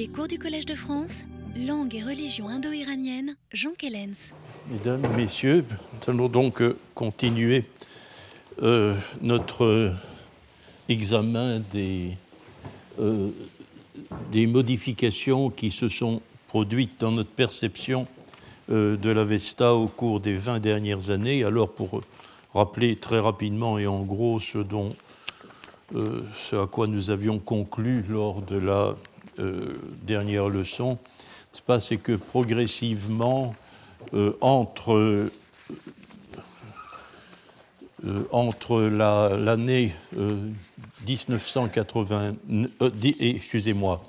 Les cours du Collège de France, langue et religion indo-iranienne, Jean Kellens. Mesdames, Messieurs, nous allons donc euh, continuer euh, notre euh, examen des, modifications qui se sont produites dans notre perception de l'Avesta au cours des 20 dernières années. Alors, pour rappeler très rapidement et en gros ce dont ce à quoi nous avions conclu lors de la dernière leçon, c'est que progressivement, euh, entre, euh, l'année 1980, euh, excusez-moi,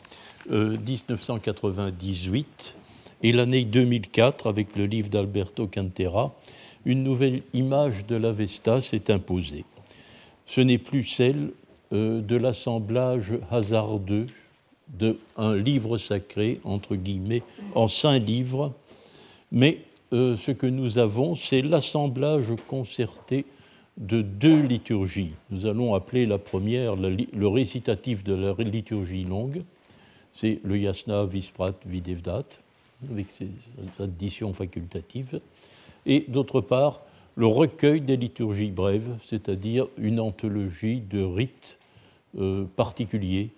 1998 et l'année 2004, avec le livre d'Alberto Cantera, une nouvelle image de l'Avesta s'est imposée. Ce n'est plus celle de l'assemblage hasardeux d'un livre sacré, entre guillemets, en saint livre, mais euh, ce que nous avons, c'est l'assemblage concerté de deux liturgies. Nous allons appeler la première le récitatif de la liturgie longue, c'est le Yasna Visprat Videvdat, avec ses additions facultatives, et d'autre part, le recueil des liturgies brèves, c'est-à-dire une anthologie de rites euh, particuliers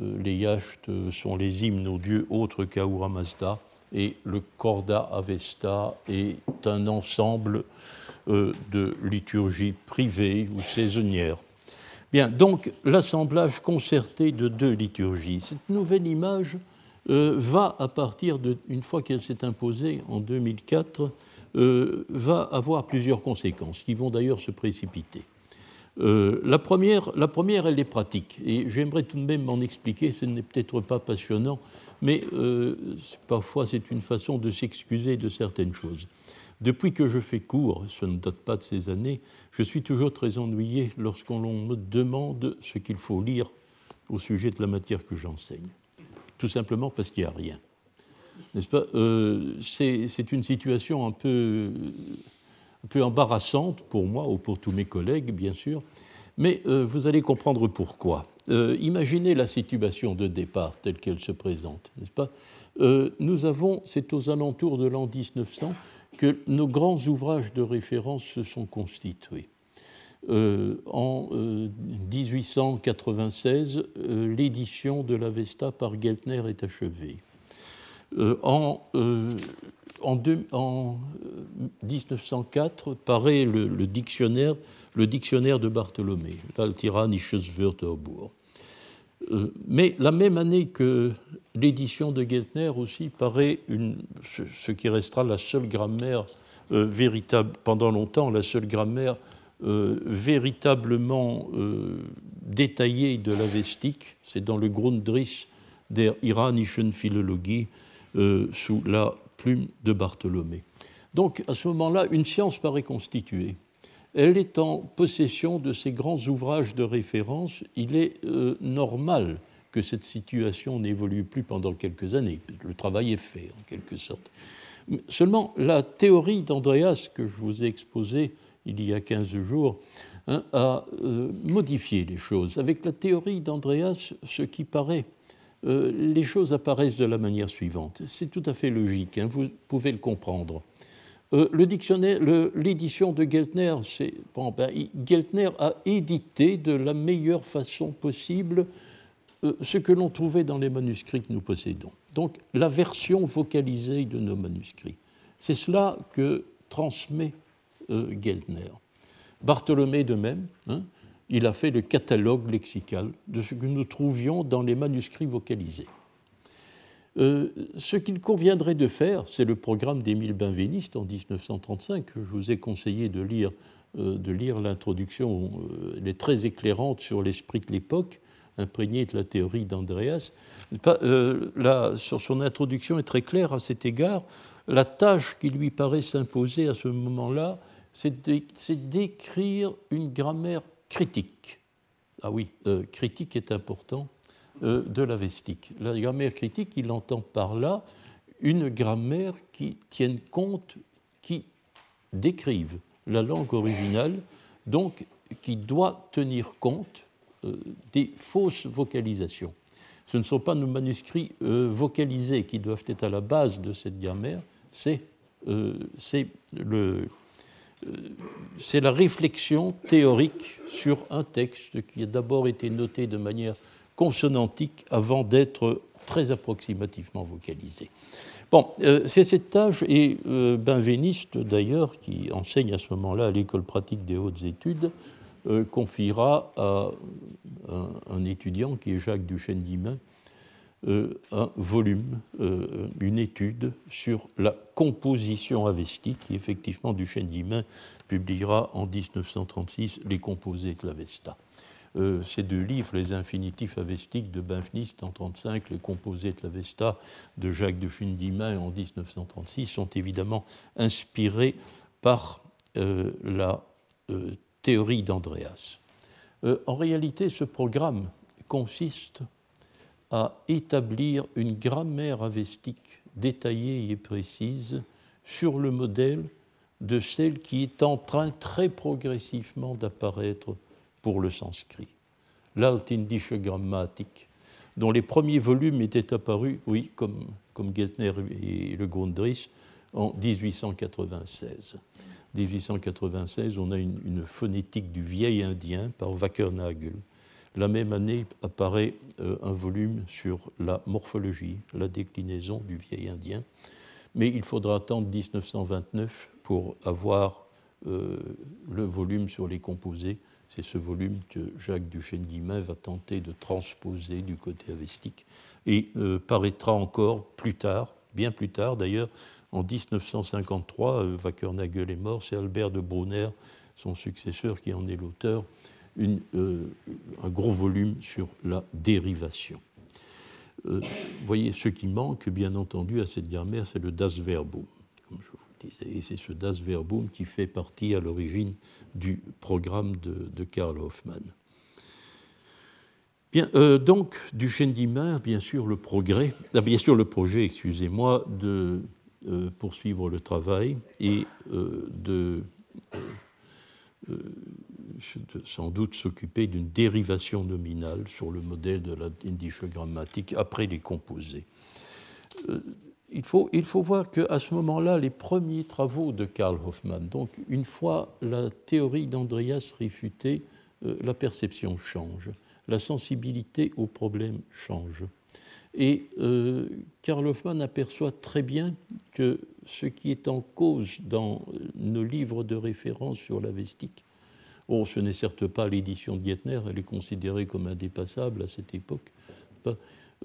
les yachts sont les hymnes aux dieux autres qu'Ahura Mazda, et le Korda Avesta est un ensemble euh, de liturgies privées ou saisonnières. Bien, donc l'assemblage concerté de deux liturgies. Cette nouvelle image euh, va, à partir de, une fois qu'elle s'est imposée en 2004, va avoir plusieurs conséquences qui vont d'ailleurs se précipiter. Euh, la, première, la première, elle est pratique, et j'aimerais tout de même m'en expliquer, ce n'est peut-être pas passionnant, mais euh, parfois c'est une façon de s'excuser de certaines choses. Depuis que je fais cours, ce ne date pas de ces années, je suis toujours très ennuyé lorsqu'on me demande ce qu'il faut lire au sujet de la matière que j'enseigne. Tout simplement parce qu'il n'y a rien. N'est-ce pas? Euh, C'est une situation un peu un peu embarrassante pour moi ou pour tous mes collègues, bien sûr, mais euh, vous allez comprendre pourquoi. Euh, imaginez la situation de départ telle qu'elle se présente, n'est-ce pas? Euh, Nous avons, c'est aux alentours de l'an 1900 que nos grands ouvrages de référence se sont constitués. en 1896, l'édition de l'Avesta par Geltner est achevée. en en, 1904 paraît le, dictionnaire, le dictionnaire de Bartholomé, l'Altiranisches Wörterbuch. Euh, mais la même année que l'édition de Geltner aussi paraît ce, qui restera la seule grammaire euh, véritable, pendant longtemps, la seule grammaire euh, véritablement détaillée de la vestique, c'est dans le Grundriss der iranischen Philologie, sous la de Bartholomé. Donc à ce moment-là, une science paraît constituée. Elle est en possession de ces grands ouvrages de référence. Il est euh, normal que cette situation n'évolue plus pendant quelques années. Le travail est fait, en quelque sorte. Seulement, la théorie d'Andreas, que je vous ai exposée il y a 15 jours, hein, a euh, modifié les choses. Avec la théorie d'Andreas, ce qui paraît euh, les choses apparaissent de la manière suivante. C'est tout à fait logique, hein, vous pouvez le comprendre. Euh, le dictionnaire, l'édition de Geltner, ben, Geltner a édité de la meilleure façon possible euh, ce que l'on trouvait dans les manuscrits que nous possédons. Donc la version vocalisée de nos manuscrits. C'est cela que transmet Geltner. Bartholomé de même. Hein, il a fait le catalogue lexical de ce que nous trouvions dans les manuscrits vocalisés. Euh, ce qu'il conviendrait de faire, c'est le programme d'Émile Benveniste en 1935, que je vous ai conseillé de lire, euh, de lire l'introduction, euh, elle est très éclairante sur l'esprit de l'époque, imprégnée de la théorie d'Andreas. sur son introduction est très claire à cet égard. La tâche qui lui paraît s'imposer à ce moment-là, c'est d'écrire une grammaire critique. Ah oui, euh, critique est important euh, de la vestique. La grammaire critique, il entend par là une grammaire qui tienne compte, qui décrive la langue originale, donc qui doit tenir compte euh, des fausses vocalisations. ce ne sont pas nos manuscrits vocalisés qui doivent être à la base de cette grammaire, c'est euh, euh, la réflexion théorique sur un texte qui a d'abord été noté de manière consonantique avant d'être très approximativement vocalisé. Bon, c'est cette tâche, et Benveniste d'ailleurs, qui enseigne à ce moment-là à l'école pratique des hautes études, euh, confiera à un, étudiant qui est Jacques Duchesne-Guimain euh, un volume, euh, une étude sur la composition avestique, qui effectivement Duchesne-Guimain publiera en 1936 Les composés de l'Avesta. ces deux livres, Les infinitifs avestiques de Benveniste en 1935, Les composés de l'Avesta de Jacques Duchesne-Guimain en 1936, sont évidemment inspirés par la théorie d'Andreas. Euh, en réalité, ce programme consiste à établir une grammaire avestique détaillée et précise sur le modèle de celle qui est en train très progressivement d'apparaître pour le sanskrit. L'Altindische Grammatik, dont les premiers volumes étaient apparus, oui, comme, comme Geltner et Le Grundrisse, en 1896. 1896, on a une, phonétique du vieil indien par Wackernagel. La même année apparaît euh, un volume sur la morphologie, la déclinaison du vieil indien. Mais il faudra attendre 1929 pour avoir euh, le volume sur les composés. C'est ce volume que Jacques Duchesne-Guimain va tenter de transposer du côté avestique et euh, paraîtra encore plus tard, bien plus tard d'ailleurs, en 1953, euh, Wackernagel est mort, c'est Albert de Brunner, son successeur, qui en est l'auteur, euh, un gros volume sur la dérivation. Euh, vous voyez, ce qui manque, bien entendu, à cette grammaire, c'est le Das Verbum, comme je vous disais. Et c'est ce Das Verbum qui fait partie à l'origine du programme de, Karl Hoffmann. Bien, donc, Duchesne d'Imer, bien sûr, le progrès, ah, bien sûr, le projet, excusez-moi, de euh, poursuivre le travail et euh, euh, de, sans doute s'occuper d'une dérivation nominale sur le modèle de la grammatique après les composés. Il faut, il faut voir qu'à ce moment-là, les premiers travaux de Karl Hoffmann, donc une fois la théorie d'Andreas réfutée, la perception change, la sensibilité au problème change. Et euh, Karl Hoffmann aperçoit très bien que ce qui est en cause dans nos livres de référence sur la vestique, ce n'est certes pas l'édition de Geithner, elle est considérée comme indépassable à cette époque,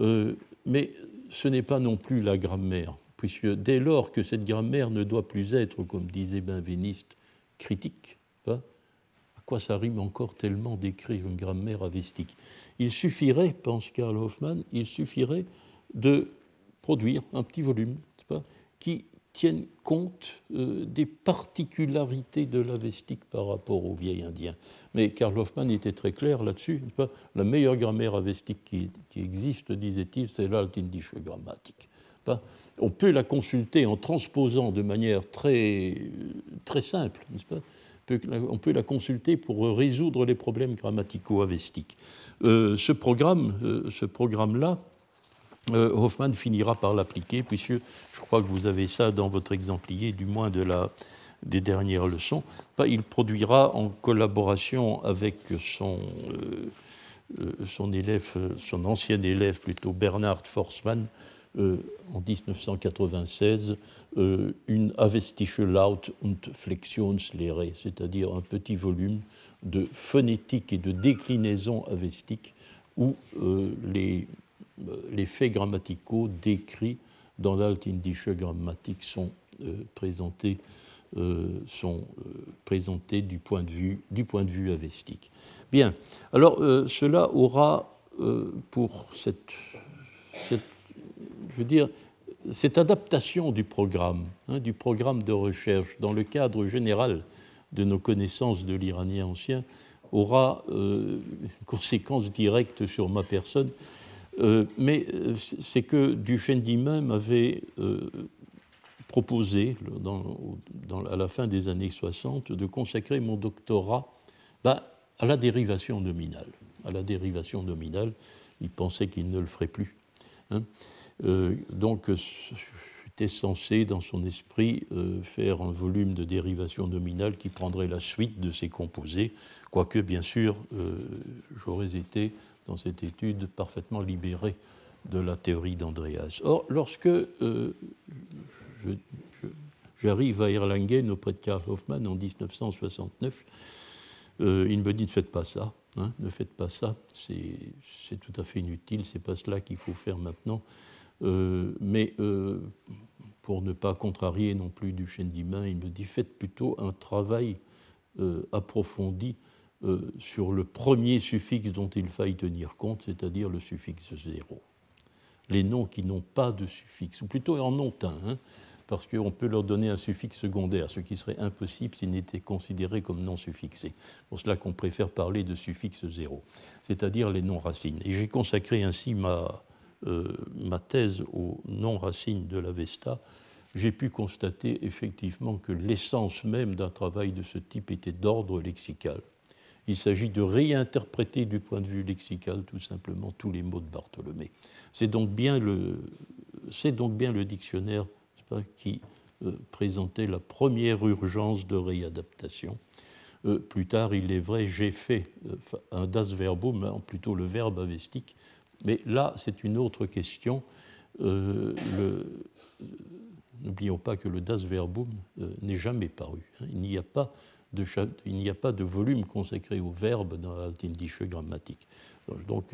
euh, mais ce n'est pas non plus la grammaire, puisque dès lors que cette grammaire ne doit plus être, comme disait Benveniste, critique, à quoi ça rime encore tellement d'écrire une grammaire avestique il suffirait, pense Karl Hoffmann, il suffirait de produire un petit volume qui tienne compte euh, des particularités de l'avestique par rapport au vieil indien. Mais Karl Hoffmann était très clair là-dessus. La meilleure grammaire avestique qui, existe, disait-il, c'est l'altindische grammatique. On peut la consulter en transposant de manière très, très simple, pas on peut la consulter pour résoudre les problèmes grammaticaux avestiques. Euh, ce programme, euh, ce programme-là, euh, Hoffman finira par l'appliquer, puisque je crois que vous avez ça dans votre exemplier, du moins de la, des dernières leçons. Il produira en collaboration avec son, son élève, son ancien élève plutôt, Bernhard Forssmann, en 1996, une Avestische Laut- und Flexionslehre, c'est-à-dire un petit volume de phonétique et de déclinaison avestique où euh, les, euh, les, faits grammaticaux décrits dans l'altindische grammatique sont euh, présentés sont présentés du point de vue, du point de vue avestique. Bien, alors cela aura pour cette, cette, je veux dire, cette adaptation du programme, hein, du programme de recherche dans le cadre général de nos connaissances de l'iranien ancien aura euh, une conséquence directe sur ma personne. Euh, mais euh, c'est que Duchesne d'Imain m'avait proposé, à la fin des années 60, de consacrer mon doctorat bah, à la dérivation nominale. À la dérivation nominale, il pensait qu'il ne le ferait plus. Hein. Donc, était censé, dans son esprit, faire un volume de dérivation nominale qui prendrait la suite de ces composés, quoique, bien sûr, j'aurais été, dans cette étude, parfaitement libéré de la théorie d'Andreas. Or, lorsque j'arrive à Erlangen auprès de Karl Hoffmann en 1969, euh, il me dit ne faites pas ça, hein, ne faites pas ça, c'est tout à fait inutile, c'est pas cela qu'il faut faire maintenant. Euh, mais euh, pour ne pas contrarier non plus Duchesne d'Imain, il me dit faites plutôt un travail approfondi sur le premier suffixe dont il faille tenir compte, c'est-à-dire le suffixe zéro. Les noms qui n'ont pas de suffixe, ou plutôt en ont un. Hein, parce qu'on peut leur donner un suffixe secondaire, ce qui serait impossible s'ils n'étaient considérés comme non suffixés. Pour cela qu'on préfère parler de suffixe zéro, c'est-à-dire les non-racines. Et j'ai consacré ainsi ma, euh, ma thèse aux non-racines de l'Avesta. J'ai pu constater effectivement que l'essence même d'un travail de ce type était d'ordre lexical. Il s'agit de réinterpréter du point de vue lexical tout simplement tous les mots de Bartholomé. C'est donc bien le, dictionnaire qui euh, présentait la première urgence de réadaptation. Euh, plus tard, il est vrai, j'ai fait euh, un das verbum, hein, plutôt le verbe avestique, mais là, c'est une autre question. N'oublions pas que le das verbum n'est jamais paru. Hein. Il n'y a pas de, volume consacré au verbe dans l'altindische grammatique. Donc,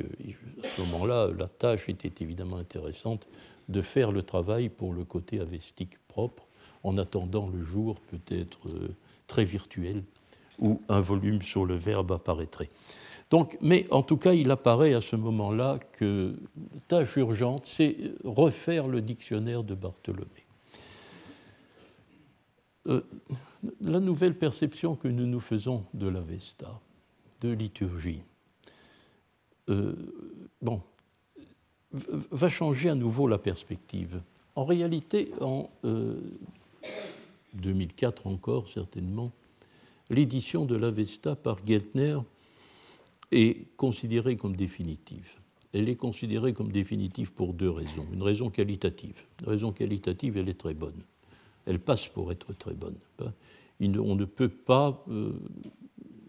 à ce moment-là, la tâche était évidemment intéressante de faire le travail pour le côté avestique propre, en attendant le jour peut-être euh, très virtuel où un volume sur le verbe apparaîtrait. Donc, mais en tout cas, il apparaît à ce moment-là que la tâche urgente, c'est refaire le dictionnaire de Bartholomé. Euh, la nouvelle perception que nous nous faisons de l'Avesta, de liturgie, euh, va changer à nouveau la perspective. En réalité, en 2004 euh, encore certainement, l'édition de l'Avesta par Geltner est considérée comme définitive. Elle est considérée comme définitive pour deux raisons. Une raison qualitative. Une raison qualitative, elle est très bonne. Elle passe pour être très bonne. On ne peut pas euh,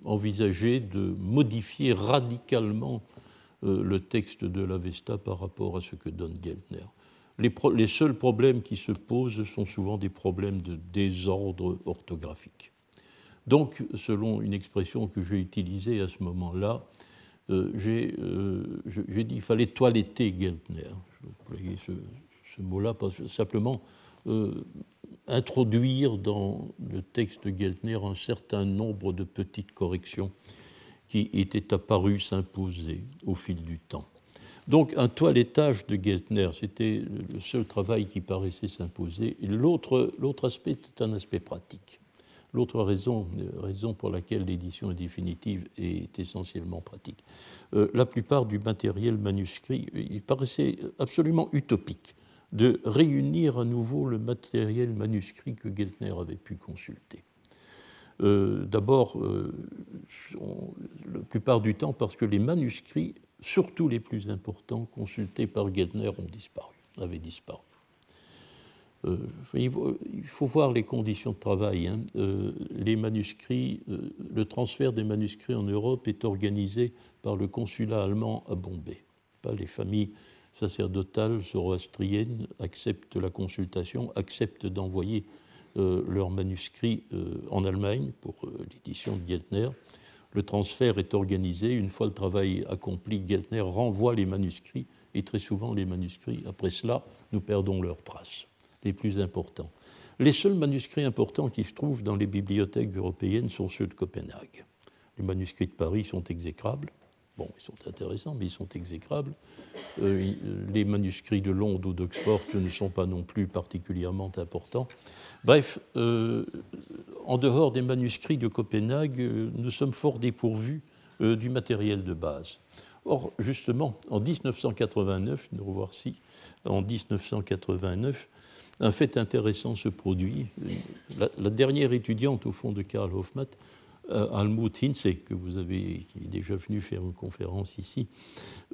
envisager de modifier radicalement euh, le texte de l'Avesta par rapport à ce que donne Geltner. Les, seuls problèmes qui se posent sont souvent des problèmes de désordre orthographique. Donc, selon une expression que j'ai utilisée à ce moment-là, euh, euh, j'ai dit qu'il fallait toiletter Geltner. Je ce, ce mot-là, simplement introduire dans le texte de Geltner un certain nombre de petites corrections qui était apparu s'imposer au fil du temps. Donc un toilettage de Geltner, c'était le seul travail qui paraissait s'imposer. L'autre, aspect est un aspect pratique. L'autre raison, raison pour laquelle l'édition est définitive est essentiellement pratique. Euh, la plupart du matériel manuscrit, il paraissait absolument utopique de réunir à nouveau le matériel manuscrit que Geltner avait pu consulter. Euh, d'abord, euh, la plupart du temps, parce que les manuscrits, surtout les plus importants, consultés par Geltner, avaient disparu. Euh, il, faut, voir les conditions de travail. Hein. les manuscrits, le transfert des manuscrits en Europe est organisé par le consulat allemand à Bombay. Pas les familles sacerdotales zoroastriennes acceptent la consultation, acceptent d'envoyer euh, leurs manuscrits euh, en Allemagne pour euh, l'édition de Geltner. Le transfert est organisé. Une fois le travail accompli, Geltner renvoie les manuscrits et très souvent les manuscrits, après cela, nous perdons leurs traces, les plus importants. Les seuls manuscrits importants qui se trouvent dans les bibliothèques européennes sont ceux de Copenhague. Les manuscrits de Paris sont exécrables. Bon, ils sont intéressants, mais ils sont exécrables. Euh, les manuscrits de Londres ou d'Oxford ne sont pas non plus particulièrement importants. Bref, euh, en dehors des manuscrits de Copenhague, euh, nous sommes fort dépourvus du matériel de base. Or, justement, en 1989, nous revoir si, en 1989, un fait intéressant se produit. La, dernière étudiante, au fond, de Karl Hofmann, euh, Almut Hinze, que vous avez, qui est déjà venu faire une conférence ici,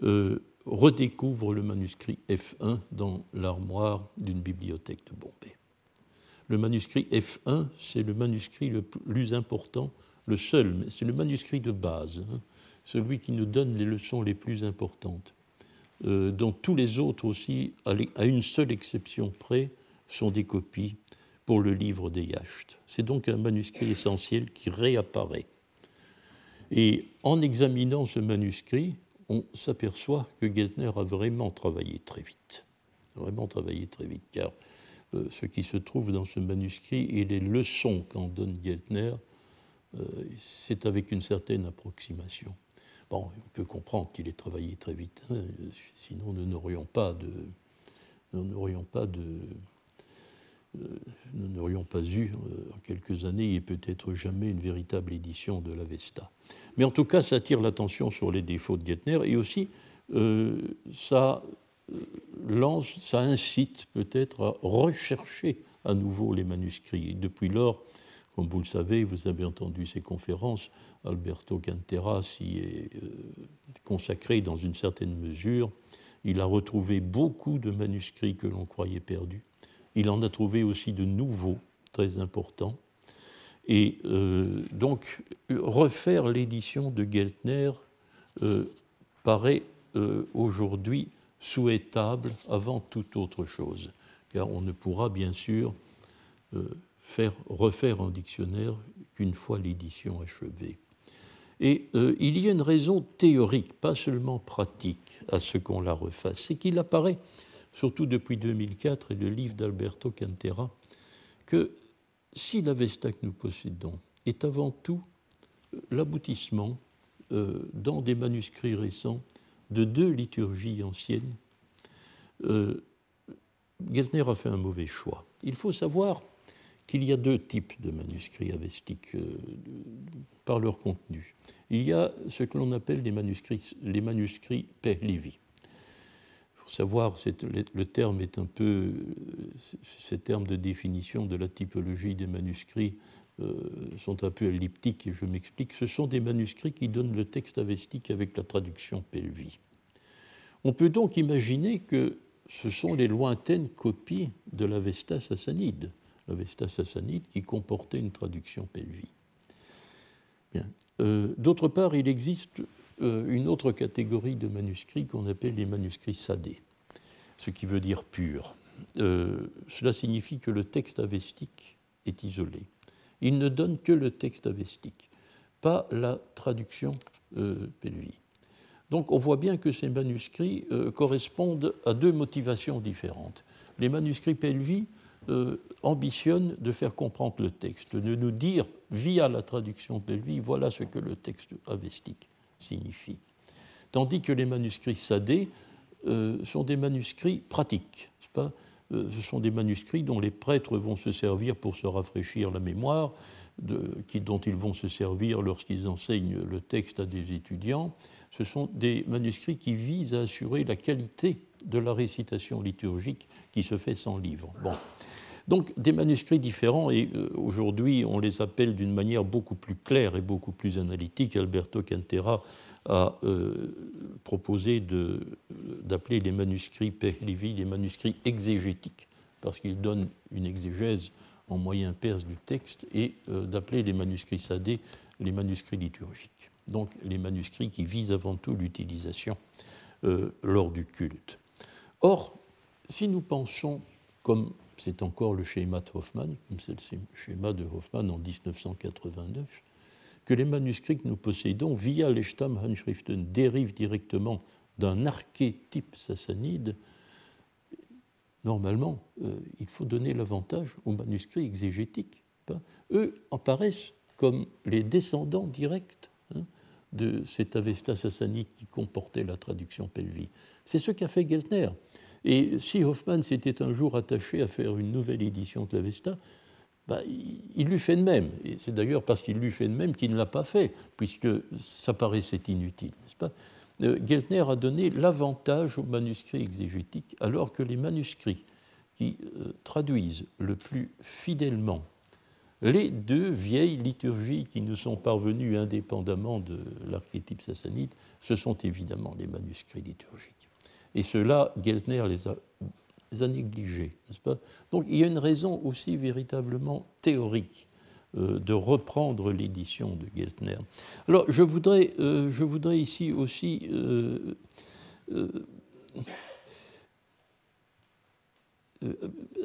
euh, redécouvre le manuscrit F1 dans l'armoire d'une bibliothèque de Bombay. Le manuscrit F1, c'est le manuscrit le plus important, le seul, c'est le manuscrit de base, hein, celui qui nous donne les leçons les plus importantes. Euh, dont tous les autres aussi, à une seule exception près, sont des copies pour le livre des Yachts. C'est donc un manuscrit essentiel qui réapparaît. Et en examinant ce manuscrit, on s'aperçoit que Geltner a vraiment travaillé très vite. Vraiment travaillé très vite, car euh, ce qui se trouve dans ce manuscrit et les leçons qu'en donne Geltner, euh, c'est avec une certaine approximation. Bon, on peut comprendre qu'il ait travaillé très vite, hein, sinon nous n'aurions pas de, nous n'aurions pas de, nous n'aurions pas eu euh, en quelques années et peut-être jamais une véritable édition de l'Avesta. Mais en tout cas, ça attire l'attention sur les défauts de Gettner et aussi euh, ça lance, ça incite peut-être à rechercher à nouveau les manuscrits. Depuis lors, comme vous le savez, vous avez entendu ces conférences, Alberto Cantera s'y est consacré dans une certaine mesure. Il a retrouvé beaucoup de manuscrits que l'on croyait perdus il en a trouvé aussi de nouveaux, très importants. Et euh, donc, refaire l'édition de Geltner euh, paraît euh, aujourd'hui souhaitable avant toute autre chose, car on ne pourra bien sûr faire, refaire un dictionnaire qu'une fois l'édition achevée. Et il y a une raison théorique, pas seulement pratique, à ce qu'on la refasse, c'est qu'il apparaît surtout depuis 2004 et le livre d'Alberto Cantera, que si l'Avesta que nous possédons est avant tout l'aboutissement, euh, dans des manuscrits récents, de deux liturgies anciennes, euh, a fait un mauvais choix. Il faut savoir qu'il y a deux types de manuscrits avestiques euh, par leur contenu. Il y a ce que l'on appelle les manuscrits, les manuscrits savoir, le terme est un peu, ces termes de définition de la typologie des manuscrits euh, sont un peu elliptiques et je m'explique. Ce sont des manuscrits qui donnent le texte avestique avec la traduction Pelvi. On peut donc imaginer que ce sont les lointaines copies de l'Avesta sassanide, l'Avesta sassanide qui comportait une traduction Pelvi. Euh, d'autre part, il existe euh, une autre catégorie de manuscrits qu'on appelle les manuscrits sadés, ce qui veut dire pur. Euh, cela signifie que le texte avestique est isolé. Il ne donne que le texte avestique, pas la traduction euh, Donc on voit bien que ces manuscrits euh, correspondent à deux motivations différentes. Les manuscrits Pelvi ambitionnent de faire comprendre le texte, de nous dire via la traduction Pelvi, voilà ce que le texte avestique signifie. Tandis que les manuscrits sadés euh, sont des manuscrits pratiques. Pas? Euh, ce sont des manuscrits dont les prêtres vont se servir pour se rafraîchir la mémoire, de, qui, dont ils vont se servir lorsqu'ils enseignent le texte à des étudiants. Ce sont des manuscrits qui visent à assurer la qualité de la récitation liturgique qui se fait sans livre. Bon. Donc des manuscrits différents, et euh, aujourd'hui on les appelle d'une manière beaucoup plus claire et beaucoup plus analytique. Alberto Cantera a euh, proposé d'appeler les manuscrits Pehlivi les manuscrits exégétiques, parce qu'ils donnent une exégèse en moyen perse du texte, et euh, d'appeler les manuscrits sadés les manuscrits liturgiques. Donc les manuscrits qui visent avant tout l'utilisation lors du culte. Or, si nous pensons comme c'est encore le schéma de Hoffmann, comme c'est schéma de Hoffmann en 1989, que les manuscrits que nous possédons via les Stammhandschriften dérivent directement d'un archétype sassanide, normalement, euh, il faut donner l'avantage aux manuscrits exégétiques. Eux apparaissent comme les descendants directs hein, de cet Avesta sassanide qui comportait la traduction Pelvi. C'est ce qu'a fait Geltner. Et si Hoffman s'était un jour attaché à faire une nouvelle édition de l'Avesta, bah, il l'eût fait de même. Et c'est d'ailleurs parce qu'il l'eût fait de même qu'il ne l'a pas fait, puisque ça paraissait inutile, n'est-ce pas? Euh, Geltner a donné l'avantage aux manuscrits exégétiques, alors que les manuscrits qui euh, traduisent le plus fidèlement les deux vieilles liturgies qui nous sont parvenues indépendamment de l'archétype sassanide, ce sont évidemment les manuscrits liturgiques. Et cela, Geltner les a, négligés, n'est-ce pas? Donc il y a une raison aussi véritablement théorique euh, de reprendre l'édition de Geltner. Alors je voudrais, euh, je voudrais ici aussi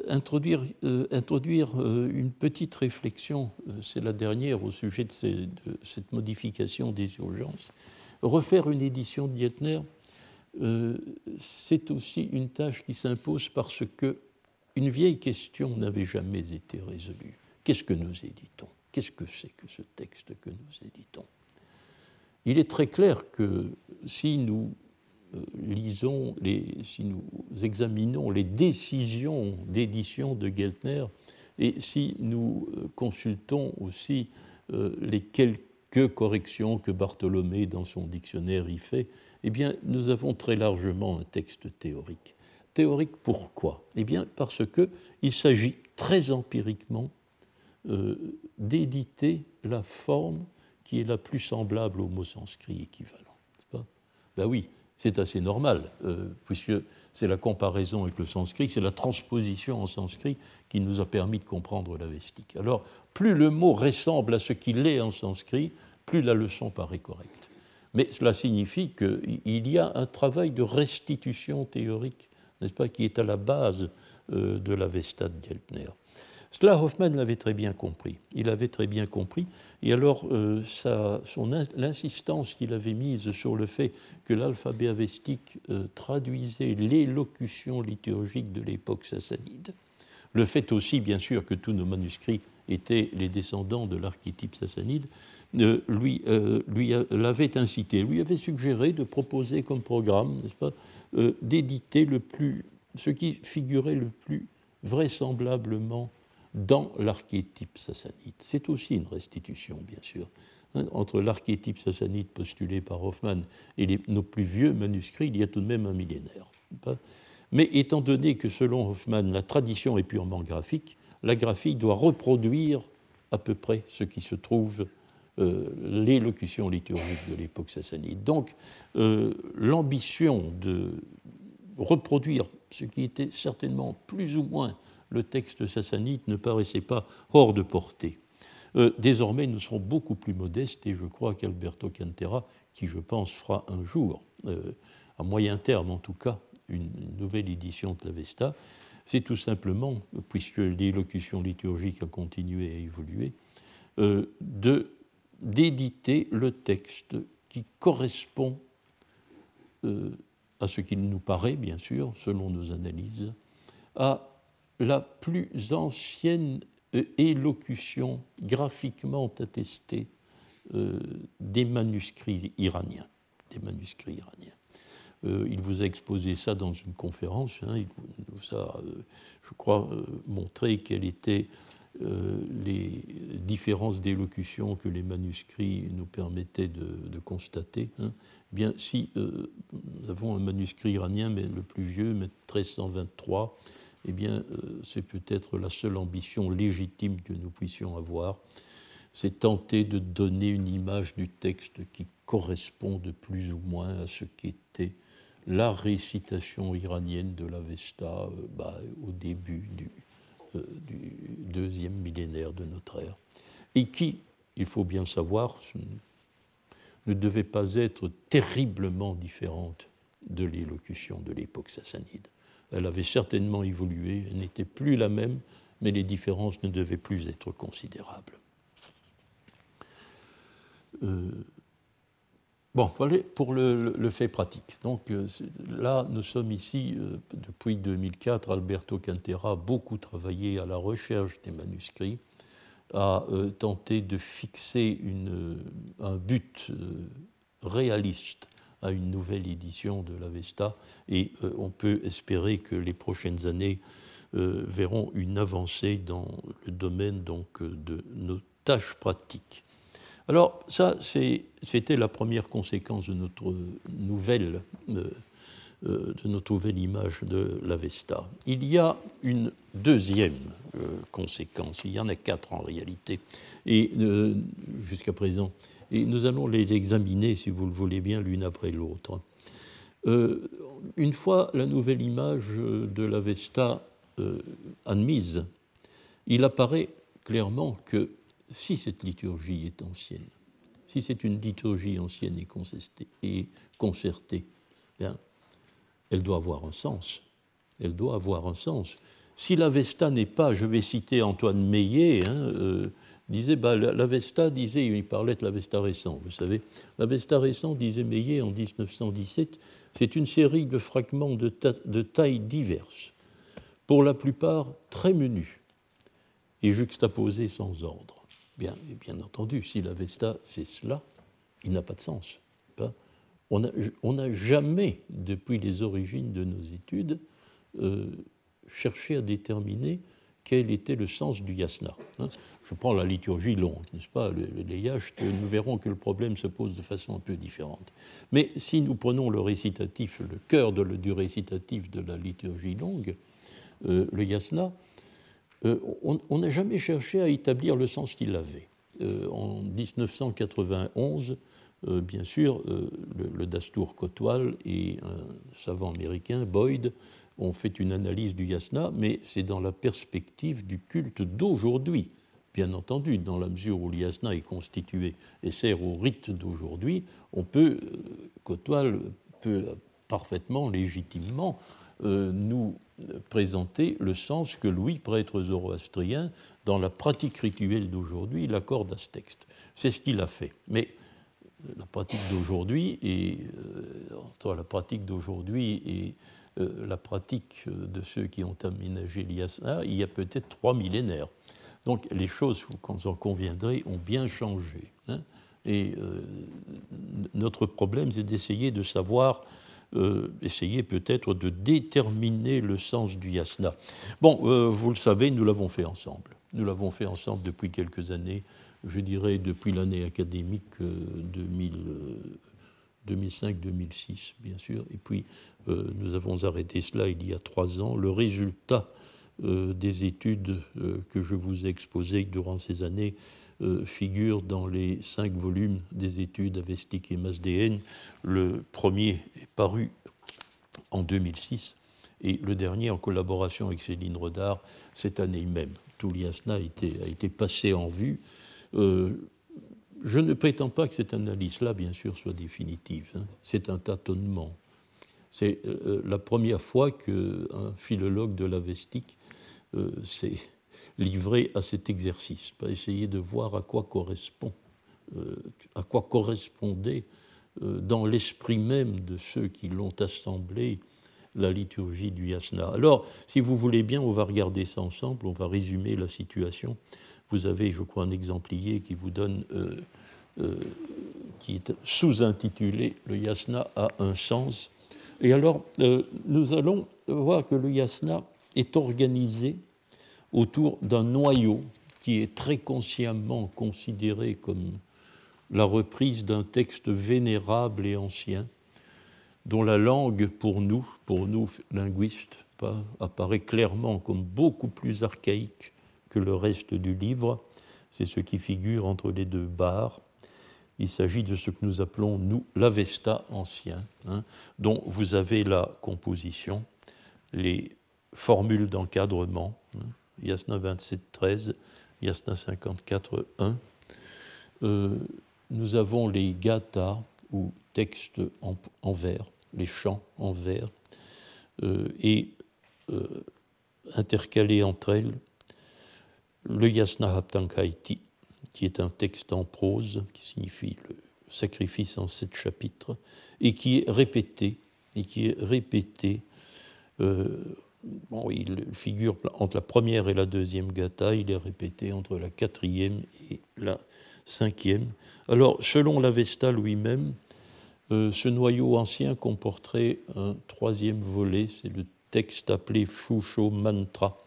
introduire, introduire, une petite réflexion, c'est la dernière au sujet de, cette modification des urgences. Refaire une édition de Geltner, c'est aussi une tâche qui s'impose parce que une vieille question n'avait jamais été résolue. Qu'est-ce que nous éditons? Qu'est-ce que c'est que ce texte que nous éditons? Il est très clair que si nous euh, lisons, les, si nous examinons les décisions d'édition de Geltner et si nous euh, consultons aussi euh, les quelques corrections que Bartholomé dans son dictionnaire y fait, eh bien, nous avons très largement un texte théorique. Théorique pourquoi? Eh bien, parce qu'il s'agit très empiriquement d'éditer la forme qui est la plus semblable au mot sanskrit équivalent. Ben oui, c'est assez normal, euh, puisque c'est la comparaison avec le sanskrit, c'est la transposition en sanskrit qui nous a permis de comprendre la vestique. Alors, plus le mot ressemble à ce qu'il est en sanskrit, plus la leçon paraît correcte. Mais cela signifie qu'il y a un travail de restitution théorique, n'est-ce pas, qui est à la base euh, de la Vesta de Geltner. Cela, Hoffman l'avait très bien compris. Il avait très bien compris. Et alors, euh, l'insistance qu'il avait mise sur le fait que l'alphabet avestique euh, traduisait l'élocution liturgique de l'époque sassanide, le fait aussi, bien sûr, que tous nos manuscrits étaient les descendants de l'archétype sassanide, lui, lui l'avait incité, lui avait suggéré de proposer comme programme, n'est-ce pas, d'éditer le plus, ce qui figurait le plus vraisemblablement dans l'archétype sassanide. C'est aussi une restitution, bien sûr. Hein, entre l'archétype sassanide postulé par Hoffman et nos plus vieux manuscrits, il y a tout de même un millénaire. Mais étant donné que selon Hoffman, la tradition est purement graphique, la graphie doit reproduire à peu près ce qui se trouve euh, l'élocution liturgique de l'époque sassanide. Donc euh, l'ambition de reproduire ce qui était certainement plus ou moins le texte sassanite ne paraissait pas hors de portée. Euh, désormais, nous serons beaucoup plus modestes et je crois qu'Alberto Cantera, qui je pense fera un jour, euh, à moyen terme en tout cas, une, nouvelle édition de la Vesta, c'est tout simplement, puisque l'élocution liturgique a continué à évoluer, euh, d'éditer le texte qui correspond à ce qu'il nous paraît, bien sûr, selon nos analyses, à la plus ancienne euh, élocution graphiquement attestée euh, des manuscrits iraniens. Euh, il vous a exposé ça dans une conférence. Hein, il vous a, je crois, montré quelles étaient les différences d'élocution que les manuscrits nous permettaient de, constater. Hein. Bien, si nous avons un manuscrit iranien, mais le plus vieux, 1323, eh bien, euh, c'est peut-être la seule ambition légitime que nous puissions avoir, c'est tenter de donner une image du texte qui correspond de plus ou moins à ce qu'était la récitation iranienne de l'Avesta euh, bah, au début du, euh, du, deuxième millénaire de notre ère, et qui, il faut bien savoir, ne devait pas être terriblement différente de l'élocution de l'époque sassanide. Elle avait certainement évolué, elle n'était plus la même, mais les différences ne devaient plus être considérables. Euh, bon, voilà pour le, fait pratique. Donc euh, là, nous sommes ici, euh, depuis 2004, Alberto Cantera a beaucoup travaillé à la recherche des manuscrits, a tenté de fixer un but réaliste à une nouvelle édition de l'Avesta et euh, on peut espérer que les prochaines années euh, verront une avancée dans le domaine donc, de nos tâches pratiques. Alors ça, c'était la première conséquence de notre nouvelle, euh, de notre nouvelle image de l'Avesta. Il y a une deuxième conséquence, il y en a quatre en réalité, et jusqu'à présent, et nous allons les examiner, si vous le voulez bien, l'une après l'autre. Euh, une fois la nouvelle image de l'Avesta euh, admise, il apparaît clairement que si cette liturgie est ancienne, si c'est une liturgie ancienne et, concertée, bien, elle doit avoir un sens. Elle doit avoir un sens. Si l'Avesta n'est pas, je vais citer Antoine Meillet, hein, euh, disait, bah, l'Avesta disait, il parlait de l'Avesta récent, vous savez, l'Avesta récent, disait Meillet en 1917, c'est une série de fragments de, de tailles diverses, pour la plupart très menus et juxtaposés sans ordre. Bien, entendu, si l'Avesta c'est cela, il n'a pas de sens. On n'a jamais, depuis les origines de nos études, euh, cherché à déterminer quel était le sens du yasna. Hein. Je prends la liturgie longue, n'est-ce pas Les yachts, nous verrons que le problème se pose de façon un peu différente. Mais si nous prenons le récitatif, le cœur du récitatif de la liturgie longue, euh, le yasna, euh, on n'a jamais cherché à établir le sens qu'il avait. en 1991, euh, bien sûr, euh, le, Dastour Kotwal et un savant américain, Boyd, ont fait une analyse du yasna, mais c'est dans la perspective du culte d'aujourd'hui. Bien entendu, dans la mesure où le yasna est constitué et sert au rite d'aujourd'hui, on peut, euh, Kotwal peut parfaitement, légitimement, nous présenter le sens que Louis, prêtre zoroastrien, dans la pratique rituelle d'aujourd'hui, l'accorde à ce texte. C'est ce qu'il a fait. Mais la pratique d'aujourd'hui et euh, la pratique d'aujourd'hui et euh, la pratique de ceux qui ont aménagé l'IASA, il y a peut-être trois millénaires. Donc les choses, vous en conviendrez, ont bien changé. Hein. et euh, notre problème, c'est d'essayer de savoir, essayer peut-être de déterminer le sens du yasna. Bon, vous le savez, nous l'avons fait ensemble. Nous l'avons fait ensemble depuis quelques années je dirais, depuis l'année académique 2005-2006, euh, bien sûr. Et puis, euh, nous avons arrêté cela il y a trois ans. Le résultat euh, des études que je vous ai exposées durant ces années figure dans les cinq volumes des études avestiques et masdéennes. Le premier est paru en 2006 et le dernier en collaboration avec Céline Redard cette année même. Tout l'IASNA a été, a été passé en vue euh, je ne prétends pas que cette analyse-là, bien sûr, soit définitive. Hein. C'est un tâtonnement. C'est euh, la première fois qu'un philologue de l'Avestique euh, s'est livré à cet exercice, pas essayer de voir à quoi correspond, à quoi correspondait dans l'esprit même de ceux qui l'ont assemblé la liturgie du yasna. Alors, si vous voulez bien, on va regarder ça ensemble, on va résumer la situation vous avez, je crois, un exemplier qui vous donne, euh, euh, qui est sous-intitulé Le yasna a un sens. Et alors, euh, nous allons voir que le yasna est organisé autour d'un noyau qui est très consciemment considéré comme la reprise d'un texte vénérable et ancien, dont la langue, pour nous, pour nous linguistes, apparaît clairement comme beaucoup plus archaïque que le reste du livre. C'est ce qui figure entre les deux barres. Il s'agit de ce que nous appelons, nous, l'Avesta ancien, hein, dont vous avez la composition, les formules d'encadrement, hein, Yasna 27.13, Yasna 54.1. Euh, nous avons les gathas, ou textes en, vers, les chants en vers, euh, et euh, intercalés entre elles, le Yasna Haptankaiti, qui est un texte en prose, qui signifie le sacrifice en sept chapitres, et qui est répété, et qui est répété. Il figure entre la première et la deuxième gata, il est répété entre la quatrième et la cinquième. Alors, selon l'Avesta lui-même, euh, ce noyau ancien comporterait un troisième volet, c'est le texte appelé Shusho Mantra,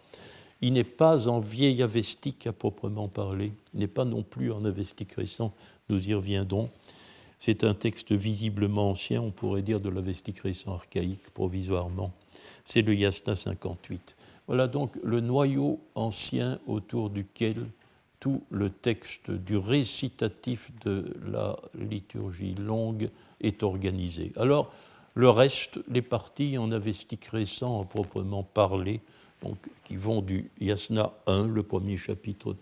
il n'est pas en vieil avestique à proprement parler, il n'est pas non plus en avestique récent, nous y reviendrons. C'est un texte visiblement ancien, on pourrait dire de l'avestique récent archaïque provisoirement. C'est le Yasna 58. Voilà donc le noyau ancien autour duquel tout le texte du récitatif de la liturgie longue est organisé. Alors, Le reste, les parties en avestique récent à proprement parler, donc, qui vont du Yasna 1, le premier chapitre,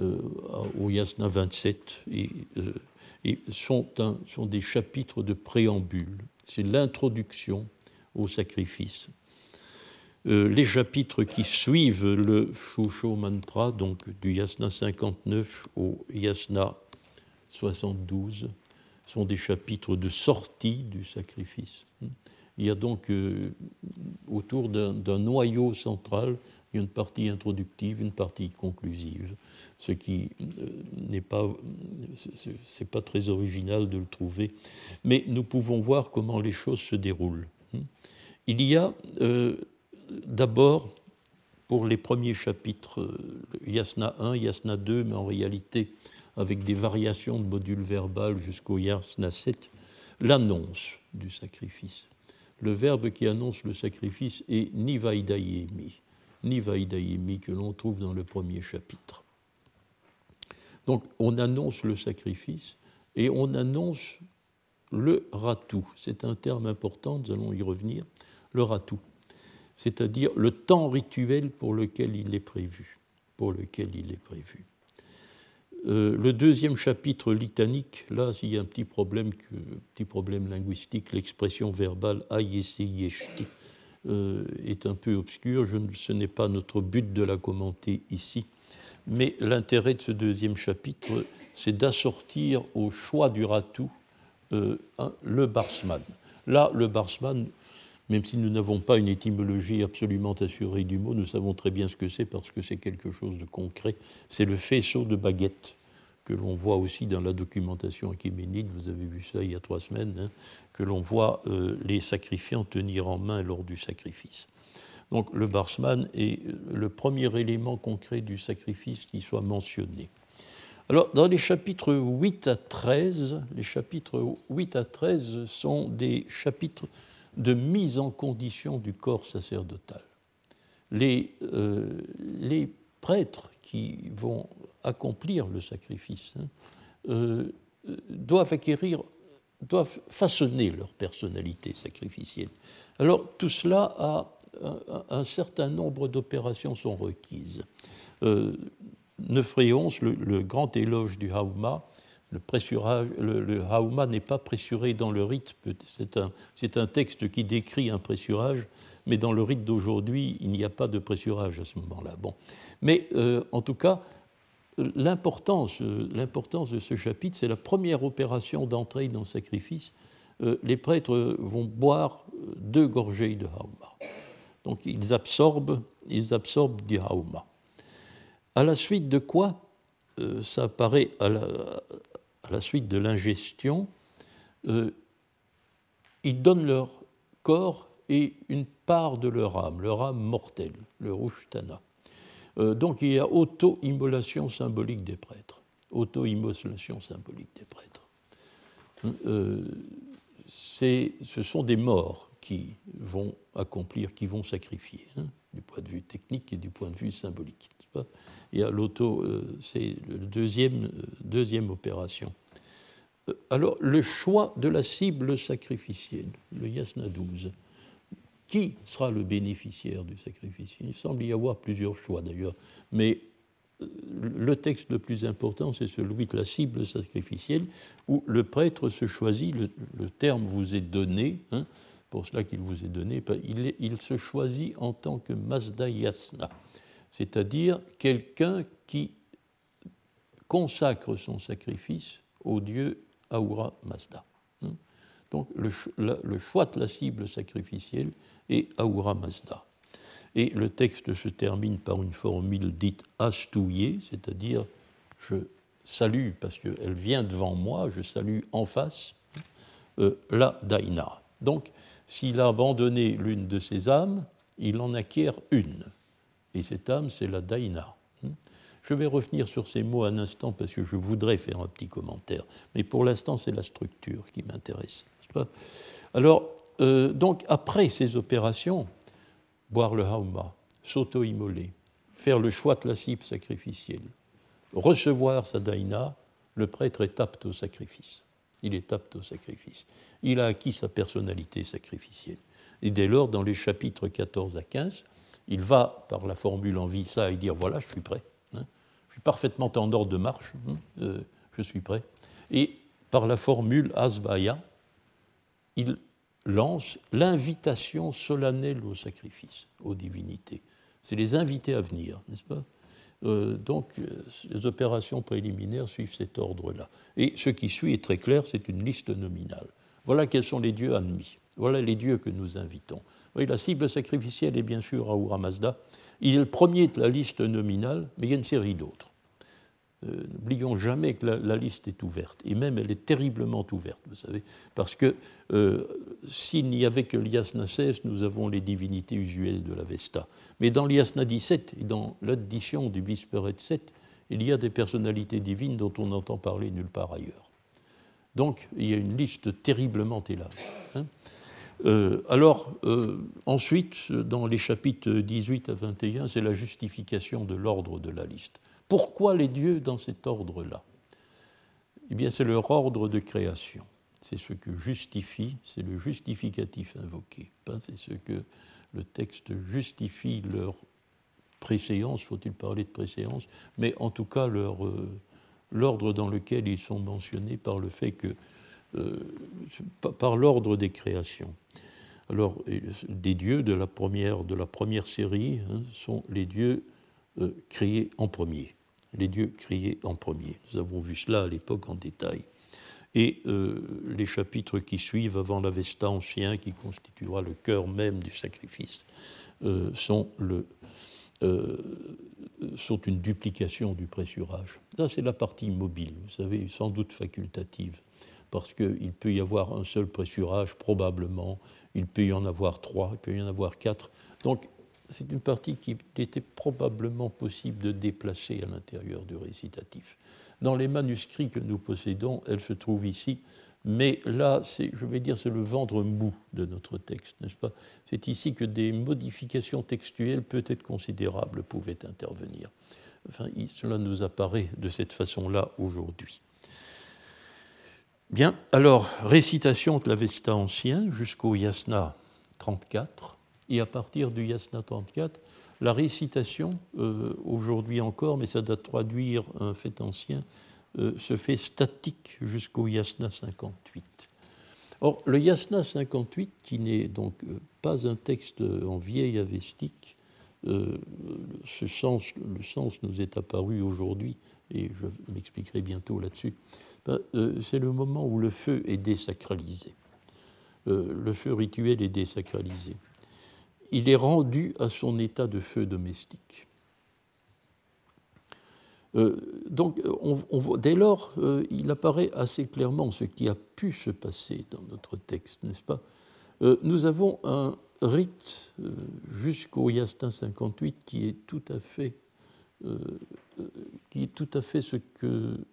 euh, au Yasna 27, et, euh, sont des chapitres de préambule. C'est l'introduction au sacrifice. Euh, les chapitres qui suivent le Shusho Mantra, donc du Yasna 59 au Yasna 72, sont des chapitres de sortie du sacrifice. Il y a donc euh, autour d'un noyau central une partie introductive, une partie conclusive, ce qui euh, n'est pas, c'est pas très original de le trouver, mais nous pouvons voir comment les choses se déroulent. Il y a euh, d'abord, pour les premiers chapitres, Yasna 1, Yasna 2, mais en réalité avec des variations de modules verbal jusqu'au Yasna 7, l'annonce du sacrifice. Le verbe qui annonce le sacrifice est Nivaidayemi, Nivaidayemi que l'on trouve dans le premier chapitre. Donc on annonce le sacrifice et on annonce le ratou. C'est un terme important, nous allons y revenir, le ratou. C'est-à-dire le temps rituel pour lequel il est prévu. Pour lequel il est prévu. Euh, le deuxième chapitre litanique, là, il y a un petit problème, petit problème linguistique, l'expression verbale ayesi euh, est un peu obscure. Ce n'est pas notre but de la commenter ici. Mais l'intérêt de ce deuxième chapitre, c'est d'assortir au choix du ratou euh, le barsman. Là, le barsman, même si nous n'avons pas une étymologie absolument assurée du mot, nous savons très bien ce que c'est parce que c'est quelque chose de concret. C'est le faisceau de baguette que l'on voit aussi dans la documentation achéménide, vous avez vu ça il y a trois semaines, hein, que l'on voit euh, les sacrifiants tenir en main lors du sacrifice. Donc le barsman est le premier élément concret du sacrifice qui soit mentionné. Alors, dans les chapitres 8 à 13, les chapitres 8 à 13 sont des chapitres de mise en condition du corps sacerdotal. Les, euh, prêtres qui vont accomplir le sacrifice hein, euh, doivent acquérir, doivent façonner leur personnalité sacrificielle. Alors tout cela a un, certain nombre d'opérations sont requises. Euh, 9 le, grand éloge du Hauma, le, pressurage, le, n'est pas pressuré dans le rite, c'est un, un, texte qui décrit un pressurage, mais dans le rite d'aujourd'hui, il n'y a pas de pressurage à ce moment-là. Bon. Mais euh, en tout cas, l'importance, de ce chapitre, c'est la première opération d'entrée dans le sacrifice. Euh, les prêtres vont boire deux gorgées de hauma. Donc ils absorbent, ils absorbent du hauma. À la suite de quoi, euh, ça apparaît à la, suite de l'ingestion, euh, ils donnent leur corps et une part de leur âme, leur âme mortelle, le Rushtana. Euh, donc il y a auto-immolation symbolique des prêtres. Auto-immolation symbolique des prêtres. ce sont des morts qui vont accomplir, qui vont sacrifier, hein, du point de vue technique et du point de vue symbolique. Et à l'auto, euh, c'est la deuxième, euh, deuxième opération. Euh, alors, le choix de la cible sacrificielle, le Yasna 12, qui sera le bénéficiaire du sacrifice? Il semble y avoir plusieurs choix d'ailleurs, mais le texte le plus important, c'est celui de la cible sacrificielle, où le prêtre se choisit, le, terme vous est donné, hein, pour cela qu'il vous est donné, il, il, se choisit en tant que Mazda Yasna c'est-à-dire quelqu'un qui consacre son sacrifice au dieu Ahura Mazda. Hein? Donc le, choix de la cible sacrificielle est Ahura Mazda. Et le texte se termine par une formule dite astouillée, c'est-à-dire je salue, parce qu'elle vient devant moi, je salue en face euh, la Daina. Donc s'il a abandonné l'une de ses âmes, il en acquiert une. Et cette âme, c'est la daïna. Je vais revenir sur ces mots un instant parce que je voudrais faire un petit commentaire. Mais pour l'instant, c'est la structure qui m'intéresse. Alors, euh, donc, après ces opérations, boire le hauma, s'auto-immoler, faire le choix de la cible sacrificielle, recevoir sa daïna, le prêtre est apte au sacrifice. Il est apte au sacrifice. Il a acquis sa personnalité sacrificielle. Et dès lors, dans les chapitres 14 à 15, il va, par la formule en visa, et dire voilà, je suis prêt. Hein. je suis parfaitement en ordre de marche. Hein, euh, je suis prêt. Et par la formule asbaya, il lance l'invitation solennelle au sacrifice, aux divinités. C'est les invités à venir, n'est-ce pas? Euh, Donc, euh, les opérations préliminaires suivent cet ordre-là. Et ce qui suit est très clair, c'est une liste nominale. Voilà quels sont les dieux admis. Voilà les dieux que nous invitons. Oui, la cible sacrificielle est bien sûr Ahura Mazda. Il est le premier de la liste nominale, mais il y a une série d'autres. Euh, n'oublions jamais que la, liste est ouverte, et même elle est terriblement ouverte, vous savez, parce que euh, s'il n'y avait que l'Yasna 16, nous avons les divinités usuelles de la Vesta. Mais dans l'Yasna 17 et dans l'addition du Visperet 7, il y a des personnalités divines dont on n'entend parler nulle part ailleurs. Donc il y a une liste terriblement élargie. Hein. Euh, alors, ensuite, dans les chapitres 18 à 21, c'est la justification de l'ordre de la liste. Pourquoi les dieux dans cet ordre-là? Eh bien, c'est leur ordre de création. C'est ce que justifie, c'est le justificatif invoqué. C'est ce que le texte justifie leur préséance, faut-il parler de préséance, mais en tout cas euh, l'ordre dans lequel ils sont mentionnés par le fait que, euh, par l'ordre des créations. Alors, les dieux de la première, de la première série hein, sont les dieux euh, créés en premier les dieux criaient en premier. Nous avons vu cela à l'époque en détail. Et euh, les chapitres qui suivent avant l'Avesta ancien, qui constituera le cœur même du sacrifice, euh, sont, euh, sont une duplication du pressurage. Ça, c'est la partie mobile, vous savez, sans doute facultative, parce qu'il peut y avoir un seul pressurage, probablement, il peut y en avoir trois, il peut y en avoir quatre. Donc, c'est une partie qui était probablement possible de déplacer à l'intérieur du récitatif. Dans les manuscrits que nous possédons, elle se trouve ici, mais là, je vais dire, c'est le ventre mou de notre texte, n'est-ce pas? C'est ici que des modifications textuelles peut-être considérables pouvaient intervenir. Enfin, cela nous apparaît de cette façon-là aujourd'hui. Bien, alors, récitation de l'Avesta ancien jusqu'au Yasna 34 et à partir du Yasna 34, la récitation, euh, aujourd'hui encore, mais ça doit traduire un fait ancien, euh, se fait statique jusqu'au Yasna 58. Or, le Yasna 58, qui n'est donc euh, pas un texte en vieil avestique, sens, le sens nous est apparu aujourd'hui, et je m'expliquerai bientôt là-dessus, ben, c'est le moment où le feu est désacralisé. le feu rituel est désacralisé il est rendu à son état de feu domestique. Euh, donc, on, dès lors, euh, il apparaît assez clairement ce qui a pu se passer dans notre texte, n'est-ce pas? Euh, Nous avons un rite jusqu'au Yastin 58 qui est tout à fait,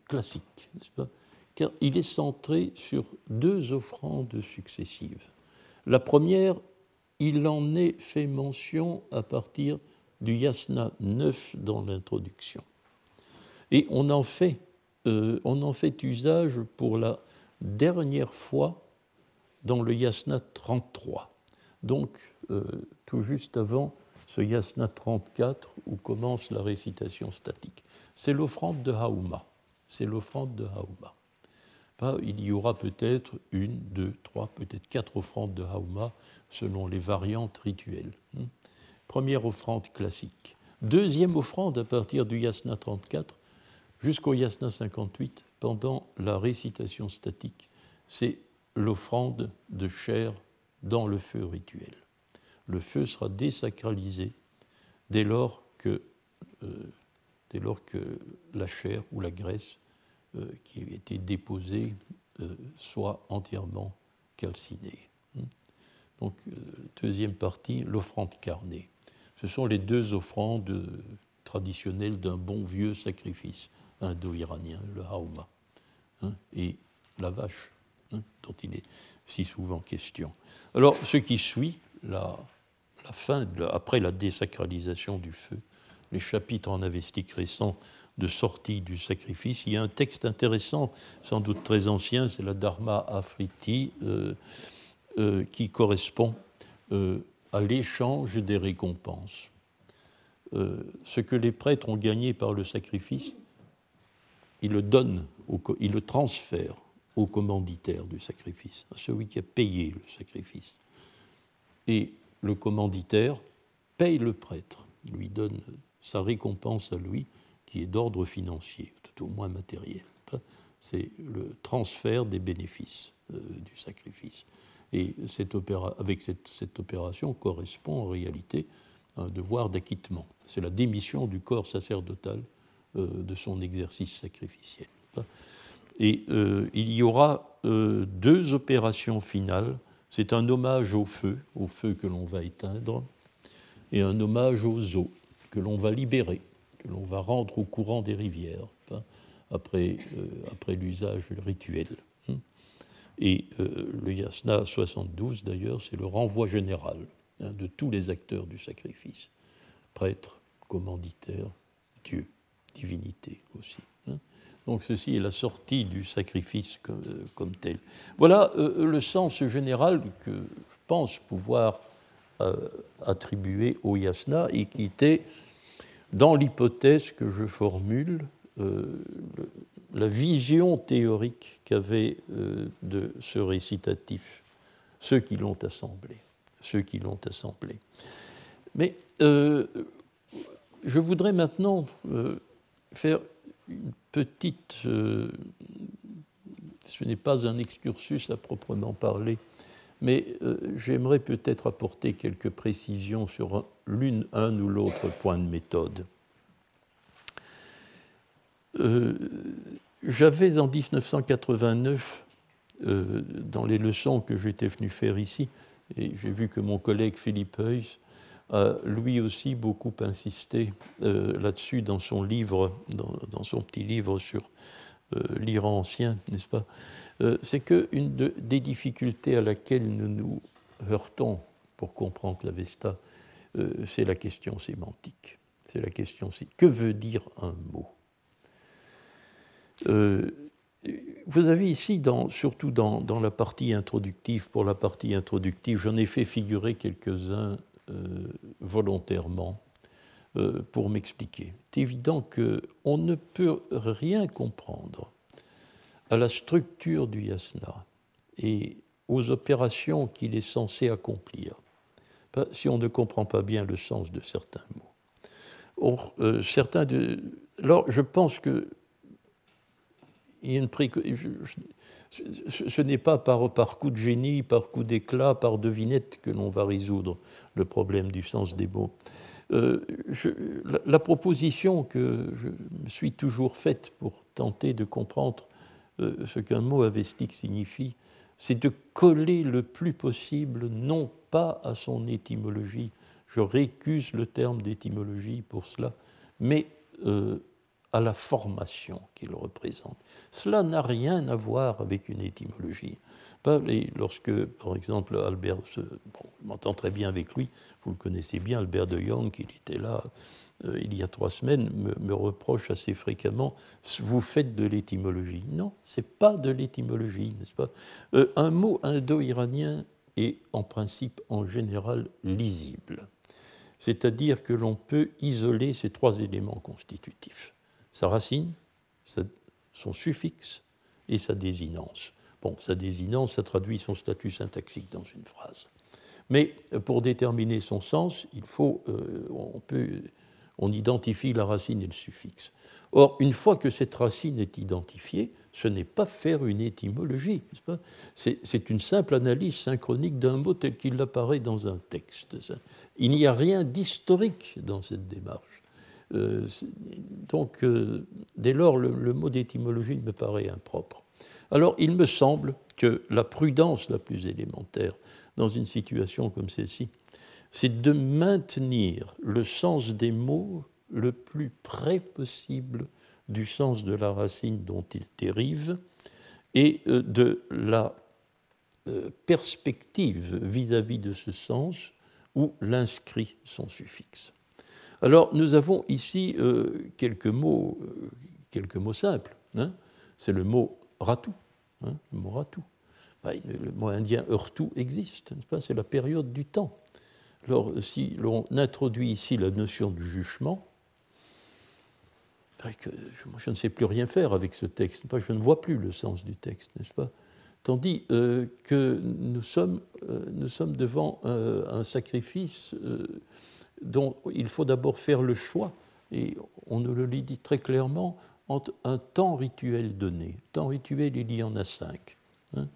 classique, n'est-ce pas? Car il est centré sur deux offrandes successives. La première il en est fait mention à partir du yasna 9 dans l'introduction. Et on en, fait, euh, on en fait usage pour la dernière fois dans le yasna 33. Donc, euh, tout juste avant ce yasna 34 où commence la récitation statique. C'est l'offrande de Hauma. C'est l'offrande de Il y aura peut-être une, deux, trois, peut-être quatre offrandes de Hauma selon les variantes rituelles. Hmm. Première offrande classique. Deuxième offrande à partir du yasna 34 jusqu'au yasna 58 pendant la récitation statique. C'est l'offrande de chair dans le feu rituel. Le feu sera désacralisé dès lors que, euh, la chair ou la graisse qui a été déposée euh, soit entièrement calcinée. Donc, euh, deuxième partie, l'offrande carnée. Ce sont les deux offrandes traditionnelles d'un bon vieux sacrifice indo-iranien, le hauma, hein, et la vache, hein, dont il est si souvent question. Alors, ce qui suit, la, fin, après la désacralisation du feu, les chapitres en avestique récents de sortie du sacrifice. Il y a un texte intéressant, sans doute très ancien, c'est la Dharma Afriti, euh, euh, qui correspond euh, à l'échange des récompenses. ce que les prêtres ont gagné par le sacrifice, ils le donnent, transfèrent au commanditaire du sacrifice, à celui qui a payé le sacrifice. Et le commanditaire paye le prêtre, lui donne sa récompense à lui, qui est d'ordre financier, tout au moins matériel. C'est le transfert des bénéfices euh, du sacrifice. Et cette avec cette, opération correspond en réalité à un devoir d'acquittement. C'est la démission du corps sacerdotal euh, de son exercice sacrificiel. Et euh, il y aura deux opérations finales. C'est un hommage au feu, au feu que l'on va éteindre, et un hommage aux eaux que l'on va libérer que l'on va rendre au courant des rivières, hein, après, euh, après l'usage rituel. Hein. Et euh, le yasna 72, d'ailleurs, c'est le renvoi général hein, de tous les acteurs du sacrifice, prêtres, commanditaires, Dieu, divinité aussi. Donc ceci est la sortie du sacrifice comme, euh, comme tel. Voilà le sens général que je pense pouvoir attribuer au yasna et qui était dans l'hypothèse que je formule, euh, la vision théorique qu'avaient euh, de ce récitatif ceux qui l'ont assemblé, ceux qui l'ont assemblé. Mais euh, je voudrais maintenant faire une petite, ce n'est pas un excursus à proprement parler, mais j'aimerais peut-être apporter quelques précisions sur l'une, un ou l'autre point de méthode. Euh, j'avais en 1989, euh, dans les leçons que j'étais venu faire ici, et j'ai vu que mon collègue Philippe Heuss a lui aussi beaucoup insisté euh, là-dessus dans son livre, dans, son petit livre sur l'Iran ancien, n'est-ce pas? C'est qu'une des difficultés à laquelle nous nous heurtons pour comprendre la Vesta, euh, c'est la question sémantique. C'est la question que veut dire un mot? Euh, Vous avez ici, surtout dans, la partie introductive, pour la partie introductive, j'en ai fait figurer quelques-uns euh, volontairement pour m'expliquer. C'est évident qu'on ne peut rien comprendre à la structure du yasna et aux opérations qu'il est censé accomplir si on ne comprend pas bien le sens de certains mots. Or, euh, certains de. Alors, je pense que. Il y a une ce n'est pas par, par coup de génie, par coup d'éclat, par devinette que l'on va résoudre le problème du sens des mots. Euh, la, proposition que je me suis toujours faite pour tenter de comprendre euh, ce qu'un mot avestique signifie, c'est de coller le plus possible, non pas à son étymologie, je récuse le terme d'étymologie pour cela, mais euh, à la formation qu'il représente. Cela n'a rien à voir avec une étymologie. Lorsque, par exemple, Albert, je m'entends très bien avec lui, vous le connaissez bien, Albert de Young, il était là euh, il y a trois semaines, me, reproche assez fréquemment vous faites de l'étymologie. Non, c'est pas de l'étymologie, n'est-ce pas? Euh, Un mot indo-iranien est en principe, en général, lisible. C'est-à-dire que l'on peut isoler ces trois éléments constitutifs sa racine, son suffixe et sa désinence. Bon, sa désinence, ça traduit son statut syntaxique dans une phrase. Mais pour déterminer son sens, il faut, euh, on peut on identifie la racine et le suffixe. Or, une fois que cette racine est identifiée, ce n'est pas faire une étymologie, c'est une simple analyse synchronique d'un mot tel qu'il apparaît dans un texte. Il n'y a rien d'historique dans cette démarche. Euh, donc, euh, dès lors, le mot d'étymologie me paraît impropre. Alors, il me semble que la prudence la plus élémentaire dans une situation comme celle-ci, c'est de maintenir le sens des mots le plus près possible du sens de la racine dont ils dérivent et euh, de la euh, perspective vis-à-vis de ce sens où l'inscrit son suffixe. Alors, nous avons ici quelques, mots, quelques mots simples. Hein. C'est le mot ratou. Hein, le mot ratou. le mot indien heurtou existe, pas? C'est la période du temps. Alors, si l'on introduit ici la notion du jugement, que je ne sais plus rien faire avec ce texte, je ne vois plus le sens du texte, n'est-ce pas? Tandis euh, que nous sommes, euh, nous sommes devant euh, un sacrifice dont il faut d'abord faire le choix, et on nous le dit très clairement, un temps rituel donné. Temps rituel, il y en a cinq. Hein.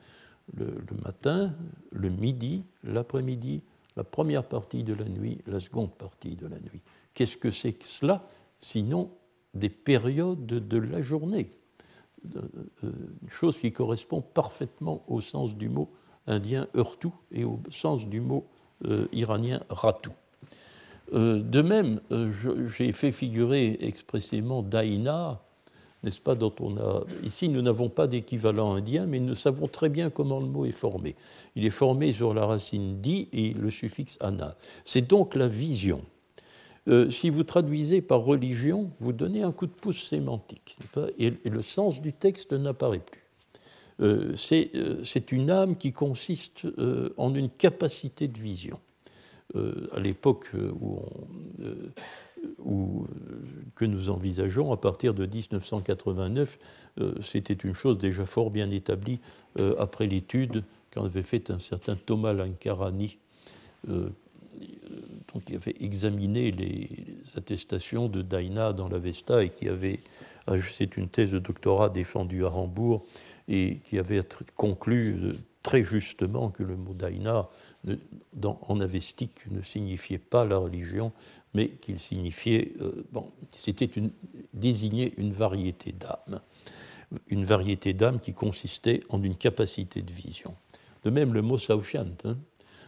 le, matin, le midi, l'après-midi, la première partie de la nuit, la seconde partie de la nuit. Qu'est-ce que c'est que cela? Sinon des périodes de la journée. Euh, euh, une chose qui correspond parfaitement au sens du mot indien heurtou et au sens du mot euh, iranien ratou. de même, j'ai fait figurer expressément daïna, n'est-ce pas, dont on a. Ici, nous n'avons pas d'équivalent indien, mais nous savons très bien comment le mot est formé. Il est formé sur la racine di et le suffixe ana. C'est donc la vision. Euh, si vous traduisez par religion, vous donnez un coup de pouce sémantique, et, le sens du texte n'apparaît plus. Euh, euh, c'est une âme qui consiste en une capacité de vision. à l'époque où, que nous envisageons, à partir de 1989, c'était une chose déjà fort bien établie après l'étude qu'en avait fait un certain Thomas Lankarani qui avait examiné les attestations de Daina dans l'Avesta et qui avait, ah, c'est une thèse de doctorat défendue à Hambourg, et qui avait conclu euh, très justement que le mot Daina en avestique ne signifiait pas la religion, mais qu'il signifiait, euh, bon, c'était désigner une variété d'âmes, une variété d'âmes qui consistait en une capacité de vision. De même, le mot Saoshant, hein,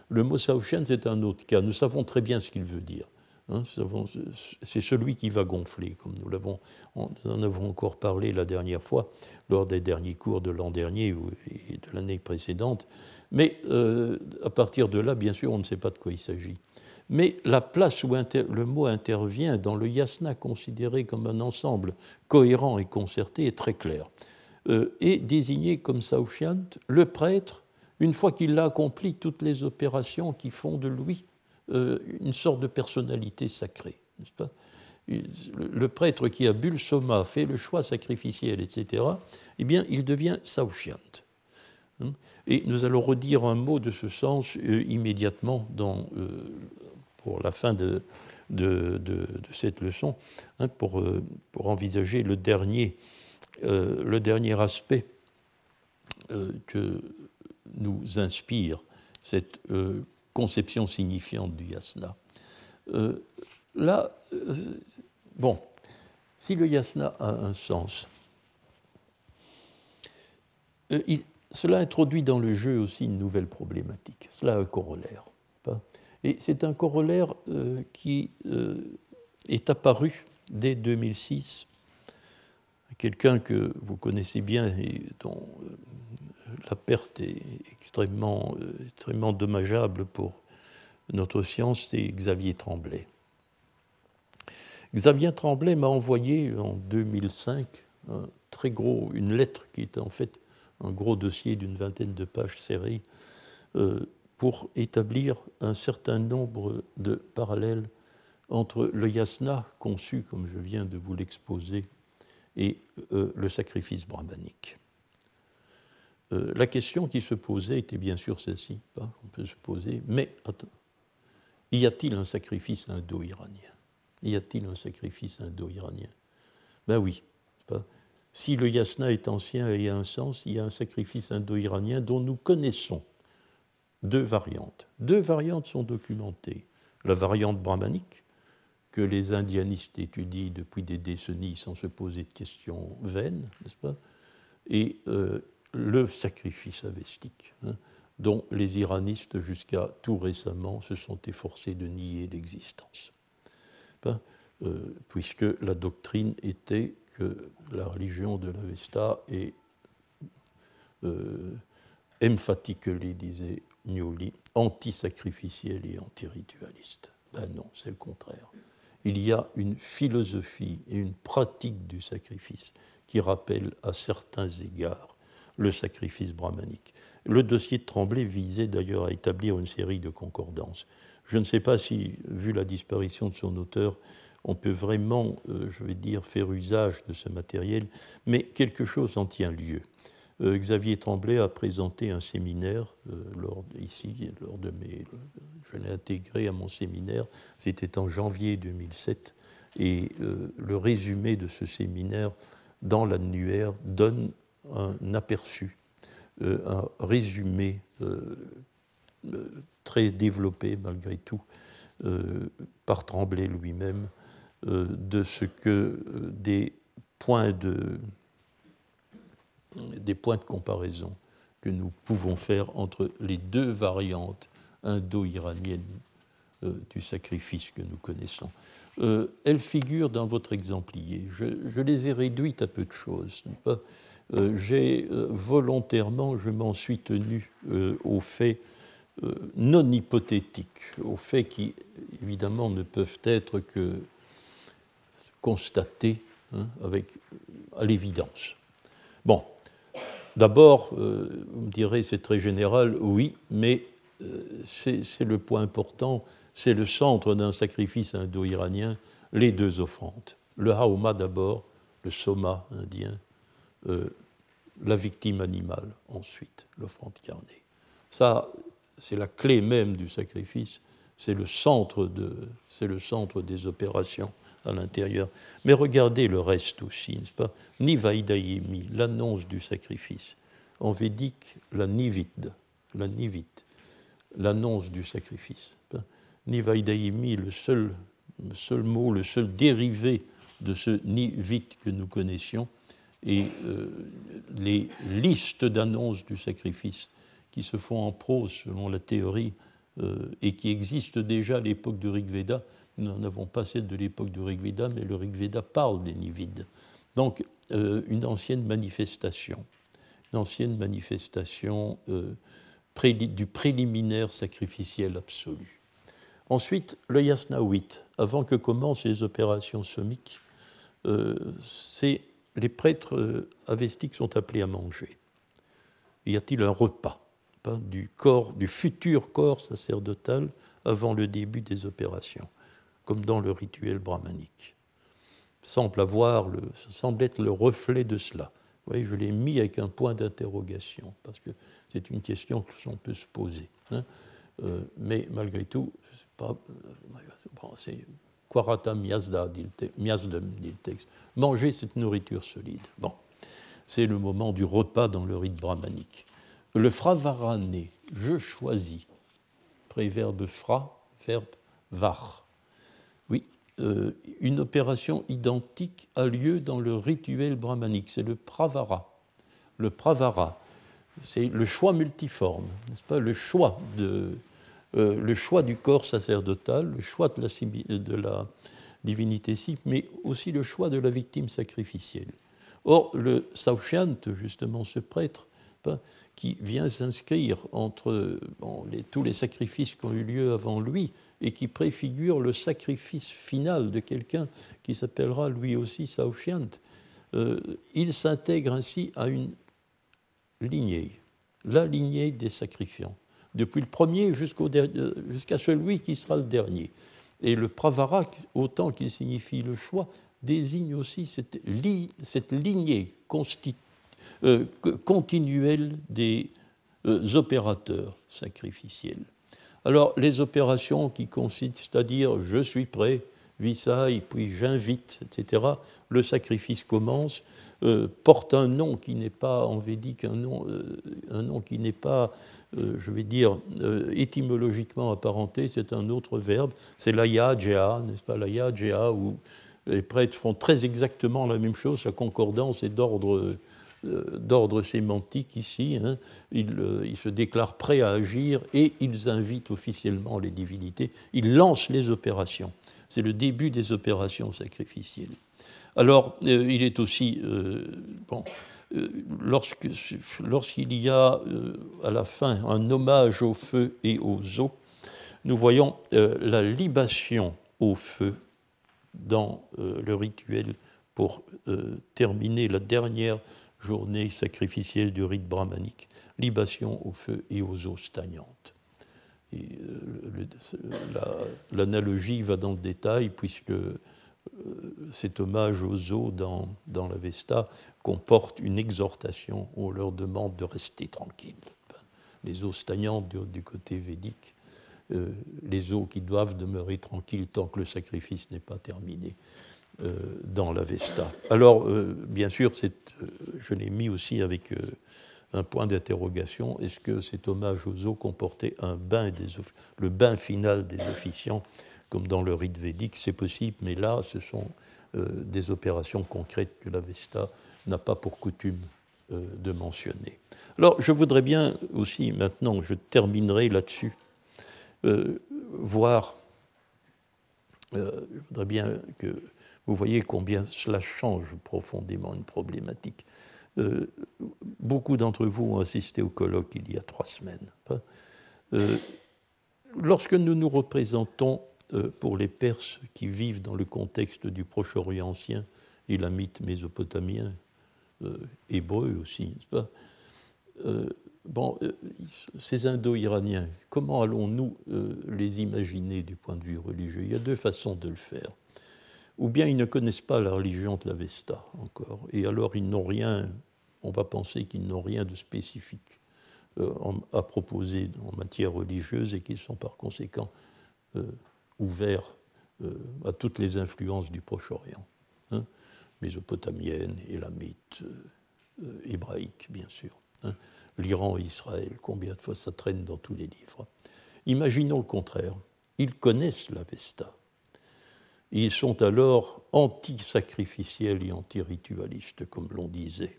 le mot Saochen, c'est un autre cas. Nous savons très bien ce qu'il veut dire. Hein. c'est celui qui va gonfler, comme nous, l'avons, en avons encore parlé la dernière fois, lors des derniers cours de l'an dernier et de l'année précédente. Mais euh, à partir de là, bien sûr, on ne sait pas de quoi il s'agit. Mais la place où le mot intervient dans le yasna considéré comme un ensemble cohérent et concerté est très clair. Euh, est désigné comme Saochiant le prêtre une fois qu'il a accompli toutes les opérations qui font de lui euh, une sorte de personnalité sacrée. Le prêtre qui a bu le fait le choix sacrificiel, etc., eh bien, il devient saushiant. Et nous allons redire un mot de ce sens euh, immédiatement euh, pour la fin de, cette leçon, hein, pour, pour, envisager le dernier, le dernier aspect que nous inspire cette euh, conception signifiante du yasna. Euh, là, euh, bon, si le yasna a un sens, cela introduit dans le jeu aussi une nouvelle problématique. Cela a un corollaire. Et c'est un corollaire qui est apparu dès 2006. Quelqu'un que vous connaissez bien et dont la perte est extrêmement, euh, extrêmement dommageable pour notre science, c'est Xavier Tremblay. Xavier Tremblay m'a envoyé en 2005 un très gros, une lettre qui était en fait un gros dossier d'une vingtaine de pages serrées euh, pour établir un certain nombre de parallèles entre le yasna conçu, comme je viens de vous l'exposer, et euh, le sacrifice brahmanique. Euh, la question qui se posait était bien sûr celle-ci. Hein, on peut se poser, mais attends, y a-t-il un sacrifice indo-iranien? Y a-t-il un sacrifice indo-iranien? Ben oui. Si le yasna est ancien et a un sens, il y a un sacrifice indo-iranien dont nous connaissons deux variantes. Deux variantes sont documentées. La variante brahmanique, que les indianistes étudient depuis des décennies sans se poser de questions vaines, n'est-ce pas? Et euh, le sacrifice avestique, hein, dont les iranistes, jusqu'à tout récemment, se sont efforcés de nier l'existence. Euh, puisque la doctrine était la religion de l'Avesta est euh, emphatically, disait Gnoli, anti-sacrificielle et anti-ritualiste. Ben non, c'est le contraire. il y a une philosophie et une pratique du sacrifice qui rappellent à certains égards le sacrifice brahmanique. Le dossier de Tremblay visait d'ailleurs à établir une série de concordances. Je ne sais pas si, vu la disparition de son auteur, on peut vraiment, euh, je vais dire, faire usage de ce matériel, mais quelque chose en tient lieu. Euh, Xavier Tremblay a présenté un séminaire euh, ici, lors de mes, je l'ai intégré à mon séminaire, c'était en janvier 2007, et le résumé de ce séminaire dans l'annuaire donne un aperçu, un résumé très développé malgré tout par Tremblay lui-même de ce que euh, des points de, des points de comparaison que nous pouvons faire entre les deux variantes indo-iraniennes euh, du sacrifice que nous connaissons. elles figurent dans votre exemplier. Je, les ai réduites à peu de choses. J'ai volontairement, je m'en suis tenu aux faits non hypothétiques, aux faits qui évidemment ne peuvent être que constaté hein, avec, à l'évidence. Bon, d'abord, euh, vous me direz, c'est très général, oui, mais euh, c'est le point important, c'est le centre d'un sacrifice indo-iranien, les deux offrandes. Le haoma d'abord, le soma indien, euh, la victime animale ensuite, l'offrande carnée. Ça, c'est la clé même du sacrifice, c'est le de, le centre des opérations à l'intérieur. Mais regardez le reste aussi, n'est-ce pas? Nivaidayemi, l'annonce du sacrifice. En védique, la nivid, la nivit, l'annonce du sacrifice. Nivaidayemi, le seul, le seul mot, le seul dérivé de ce nivit que nous connaissions, et euh, les listes d'annonces du sacrifice qui se font en prose selon la théorie euh, et qui existent déjà à l'époque de Rigveda, nous n'en avons pas celle de l'époque du Rigveda, mais le Rigveda parle des Nivides. Donc, euh, une ancienne manifestation, une ancienne manifestation euh, du préliminaire sacrificiel absolu. Ensuite, le Yasnawit, avant que commencent les opérations somiques, euh, les prêtres avestiques sont appelés à manger. Y a-t-il un repas du corps, du futur corps sacerdotal avant le début des opérations? Comme dans le rituel brahmanique. Semble avoir le, semble être le reflet de cela. Vous voyez, je l'ai mis avec un point d'interrogation, parce que c'est une question que l'on peut se poser. Hein. Euh, mais malgré tout, c'est. Euh, Quarata miasda, dit le texte. Manger cette nourriture solide. Bon, c'est le moment du repas dans le rite brahmanique. Le fravarane, je choisis, préverbe fra, verbe var. Euh, une opération identique a lieu dans le rituel brahmanique, c'est le pravara. Le pravara, c'est le choix multiforme, n'est-ce pas? Le choix, de, euh, le choix du corps sacerdotal, le choix de la, divinité sif, mais aussi le choix de la victime sacrificielle. Or, le Saushyant, justement, ce prêtre, qui vient s'inscrire entre tous les sacrifices qui ont eu lieu avant lui et qui préfigure le sacrifice final de quelqu'un qui s'appellera lui aussi Saoshyant. Euh, il s'intègre ainsi à une lignée, la lignée des sacrifiants, depuis le premier jusqu'à celui qui sera le dernier. Et le pravarak, autant qu'il signifie le choix, désigne aussi cette, lignée euh, continuelle des euh, opérateurs sacrificiels. Alors, les opérations qui consistent à dire je suis prêt, et puis j'invite, etc., le sacrifice commence, euh, porte un nom qui n'est pas en védique, un nom, euh, un nom qui n'est pas, euh, je vais dire, étymologiquement apparenté, c'est un autre verbe, c'est l'aya n'est-ce pas, l'aya où les prêtres font très exactement la même chose, la concordance est d'ordre d'ordre sémantique ici. Hein. Euh, ils, se déclarent prêts à agir et ils invitent officiellement les divinités. Ils lancent les opérations. C'est le début des opérations sacrificielles. Alors, euh, il est aussi. bon, lorsqu'il y a à la fin un hommage au feu et aux eaux, nous voyons la libation au feu dans le rituel pour terminer la dernière journée sacrificielle du rite brahmanique, libation au feu et aux eaux stagnantes. L'analogie va dans le détail puisque cet hommage aux eaux dans, dans la Vesta comporte une exhortation où on leur demande de rester tranquilles. Les eaux stagnantes du, côté védique, euh, les eaux qui doivent demeurer tranquilles tant que le sacrifice n'est pas terminé euh, dans la Vesta. Alors, euh, bien sûr, je l'ai mis aussi avec un point d'interrogation est-ce que cet hommage aux eaux comportait un bain des, le bain final des officiants comme dans le rite védique, c'est possible, mais là, ce sont des opérations concrètes que la Vesta n'a pas pour coutume euh, de mentionner. Alors, je voudrais bien aussi, maintenant, je terminerai là-dessus, euh, voir, euh, je voudrais bien que vous voyez combien cela change profondément une problématique. beaucoup d'entre vous ont assisté au colloque il y a trois semaines. lorsque nous nous représentons pour les Perses qui vivent dans le contexte du Proche-Orient ancien et la mythe mésopotamien, euh, hébreux aussi, n'est-ce pas? Euh, Bon, euh, ces Indo-Iraniens, comment allons-nous les imaginer du point de vue religieux? Il y a deux façons de le faire. Ou bien ils ne connaissent pas la religion de l'Avesta encore, et alors ils n'ont rien, on va penser qu'ils n'ont rien de spécifique à proposer en matière religieuse et qu'ils sont par conséquent ouverts à toutes les influences du Proche-Orient. Hein mésopotamienne, élamite, euh, euh, hébraïque, bien sûr. Hein. L'Iran et Israël, combien de fois ça traîne dans tous les livres. Imaginons le contraire. Ils connaissent l'Avesta. Ils sont alors anti-sacrificiels et anti-ritualistes, comme l'on disait.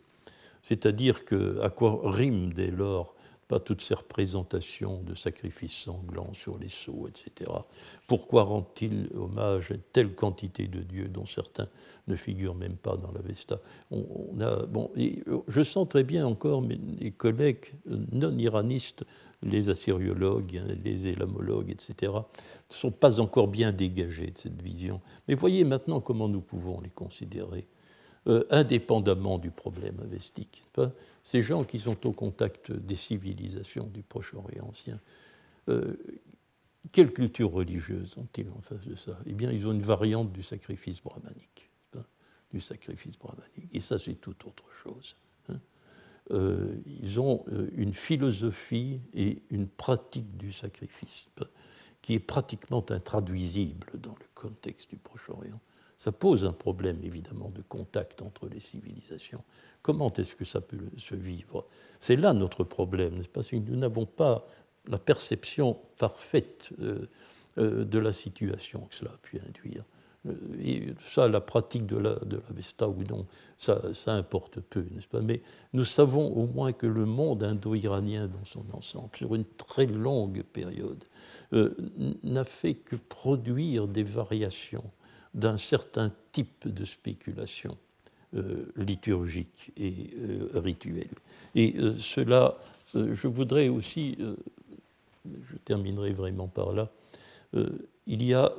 C'est-à-dire que, à quoi rime dès lors pas toutes ces représentations de sacrifices sanglants sur les sceaux, etc. Pourquoi rend-il hommage à telle quantité de dieux dont certains ne figurent même pas dans la Vesta? On, a, bon, Je sens très bien encore mes, collègues non-iranistes, les assyriologues, hein, les élamologues, etc., ne sont pas encore bien dégagés de cette vision. Mais voyez maintenant comment nous pouvons les considérer. Euh, indépendamment du problème avestique. Ces gens qui sont au contact des civilisations du Proche-Orient ancien, euh, quelle culture religieuse ont-ils en face de ça? Eh bien, ils ont une variante du sacrifice brahmanique. Du sacrifice brahmanique. Et ça, c'est tout autre chose. Hein. Euh, ils ont une philosophie et une pratique du sacrifice qui est pratiquement intraduisible dans le contexte du Proche-Orient. Ça pose un problème évidemment de contact entre les civilisations. Comment est-ce que ça peut se vivre? C'est là notre problème, n'est-ce pas? Nous n'avons pas la perception parfaite euh, euh, de la situation que cela a pu induire. Euh, et ça, la pratique de la, Vesta ou non, ça importe peu, n'est-ce pas? Mais nous savons au moins que le monde indo-iranien dans son ensemble, sur une très longue période, n'a fait que produire des variations d'un certain type de spéculation euh, liturgique et euh, rituelle. Et euh, cela, je voudrais aussi, je terminerai vraiment par là, il y a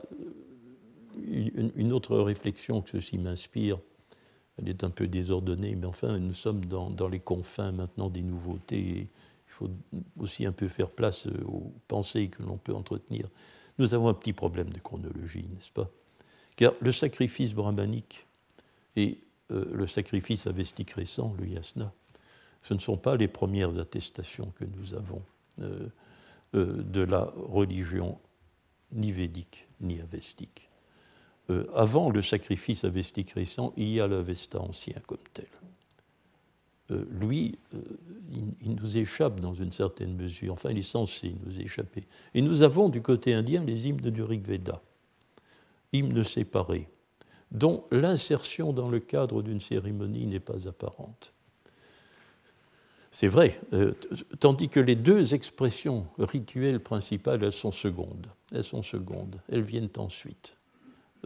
une, autre réflexion que ceci m'inspire, elle est un peu désordonnée, mais enfin, nous sommes dans, dans les confins maintenant des nouveautés. Et il faut aussi un peu faire place aux pensées que l'on peut entretenir. Nous avons un petit problème de chronologie, n'est-ce pas? Car le sacrifice brahmanique et euh, le sacrifice avestique récent, le yasna, ce ne sont pas les premières attestations que nous avons euh, euh, de la religion ni védique ni avestique. avant le sacrifice avestique récent, il y a l'avesta ancien comme tel. lui, il, il, nous échappe dans une certaine mesure, enfin il est censé nous échapper. Et nous avons du côté indien les hymnes du Rig Veda hymne séparé, dont l'insertion dans le cadre d'une cérémonie n'est pas apparente. C'est vrai, euh, tandis que les deux expressions rituelles principales, elles sont secondes. Elles sont secondes, elles viennent ensuite.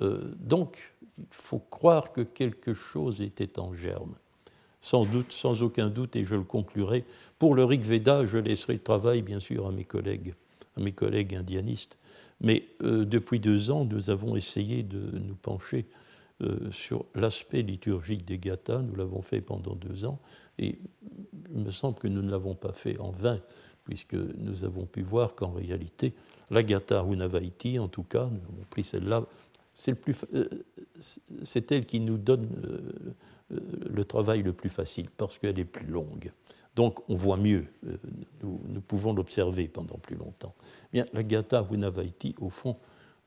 Euh, donc, il faut croire que quelque chose était en germe. Sans doute, sans aucun doute, et je le conclurai. Pour le Rig Veda, je laisserai le travail, bien sûr, à mes collègues, à mes collègues indianistes. Mais depuis deux ans, nous avons essayé de nous pencher sur l'aspect liturgique des gathas. Nous l'avons fait pendant deux ans. Et il me semble que nous ne l'avons pas fait en vain, puisque nous avons pu voir qu'en réalité, la Gatha Unavaiti, en tout cas, nous avons pris celle-là, euh, c'est elle qui nous donne euh, euh, le travail le plus facile, parce qu'elle est plus longue. Donc on voit mieux, nous, pouvons l'observer pendant plus longtemps. Bien, la Gatha Unavaiti, au fond,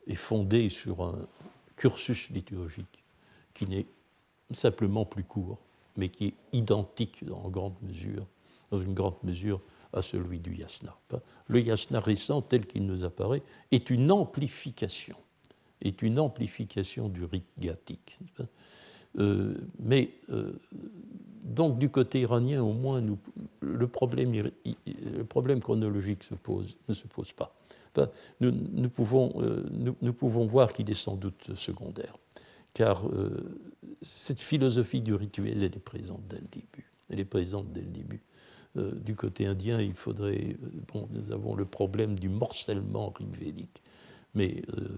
est fondée sur un cursus liturgique qui n'est simplement plus court, mais qui est identique en grande mesure, dans une grande mesure à celui du yasna. Le yasna récent, tel qu'il nous apparaît, est une amplification, est une amplification du rite gathique. Euh, mais euh, donc du côté iranien, au moins, le, problème, chronologique ne se pose pas. Nous, nous, pouvons, euh, nous, pouvons, voir qu'il est sans doute secondaire, car cette philosophie du rituel, elle est présente dès le début. Elle est présente dès le début. Euh, du côté indien, il faudrait. Euh, bon, nous avons le problème du morcellement rigvédique, mais euh,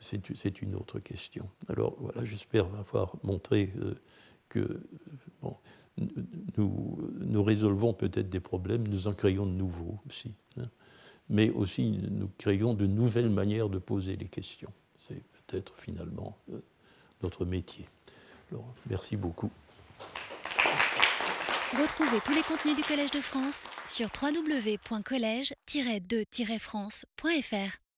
c'est une autre question. Alors voilà, j'espère avoir montré que bon, nous, nous, résolvons peut-être des problèmes, nous en créons de nouveaux aussi, hein. mais aussi nous créons de nouvelles manières de poser les questions. C'est peut-être finalement notre métier. Alors, merci beaucoup. Retrouvez tous les contenus du Collège de France sur www.colège-2-france.fr.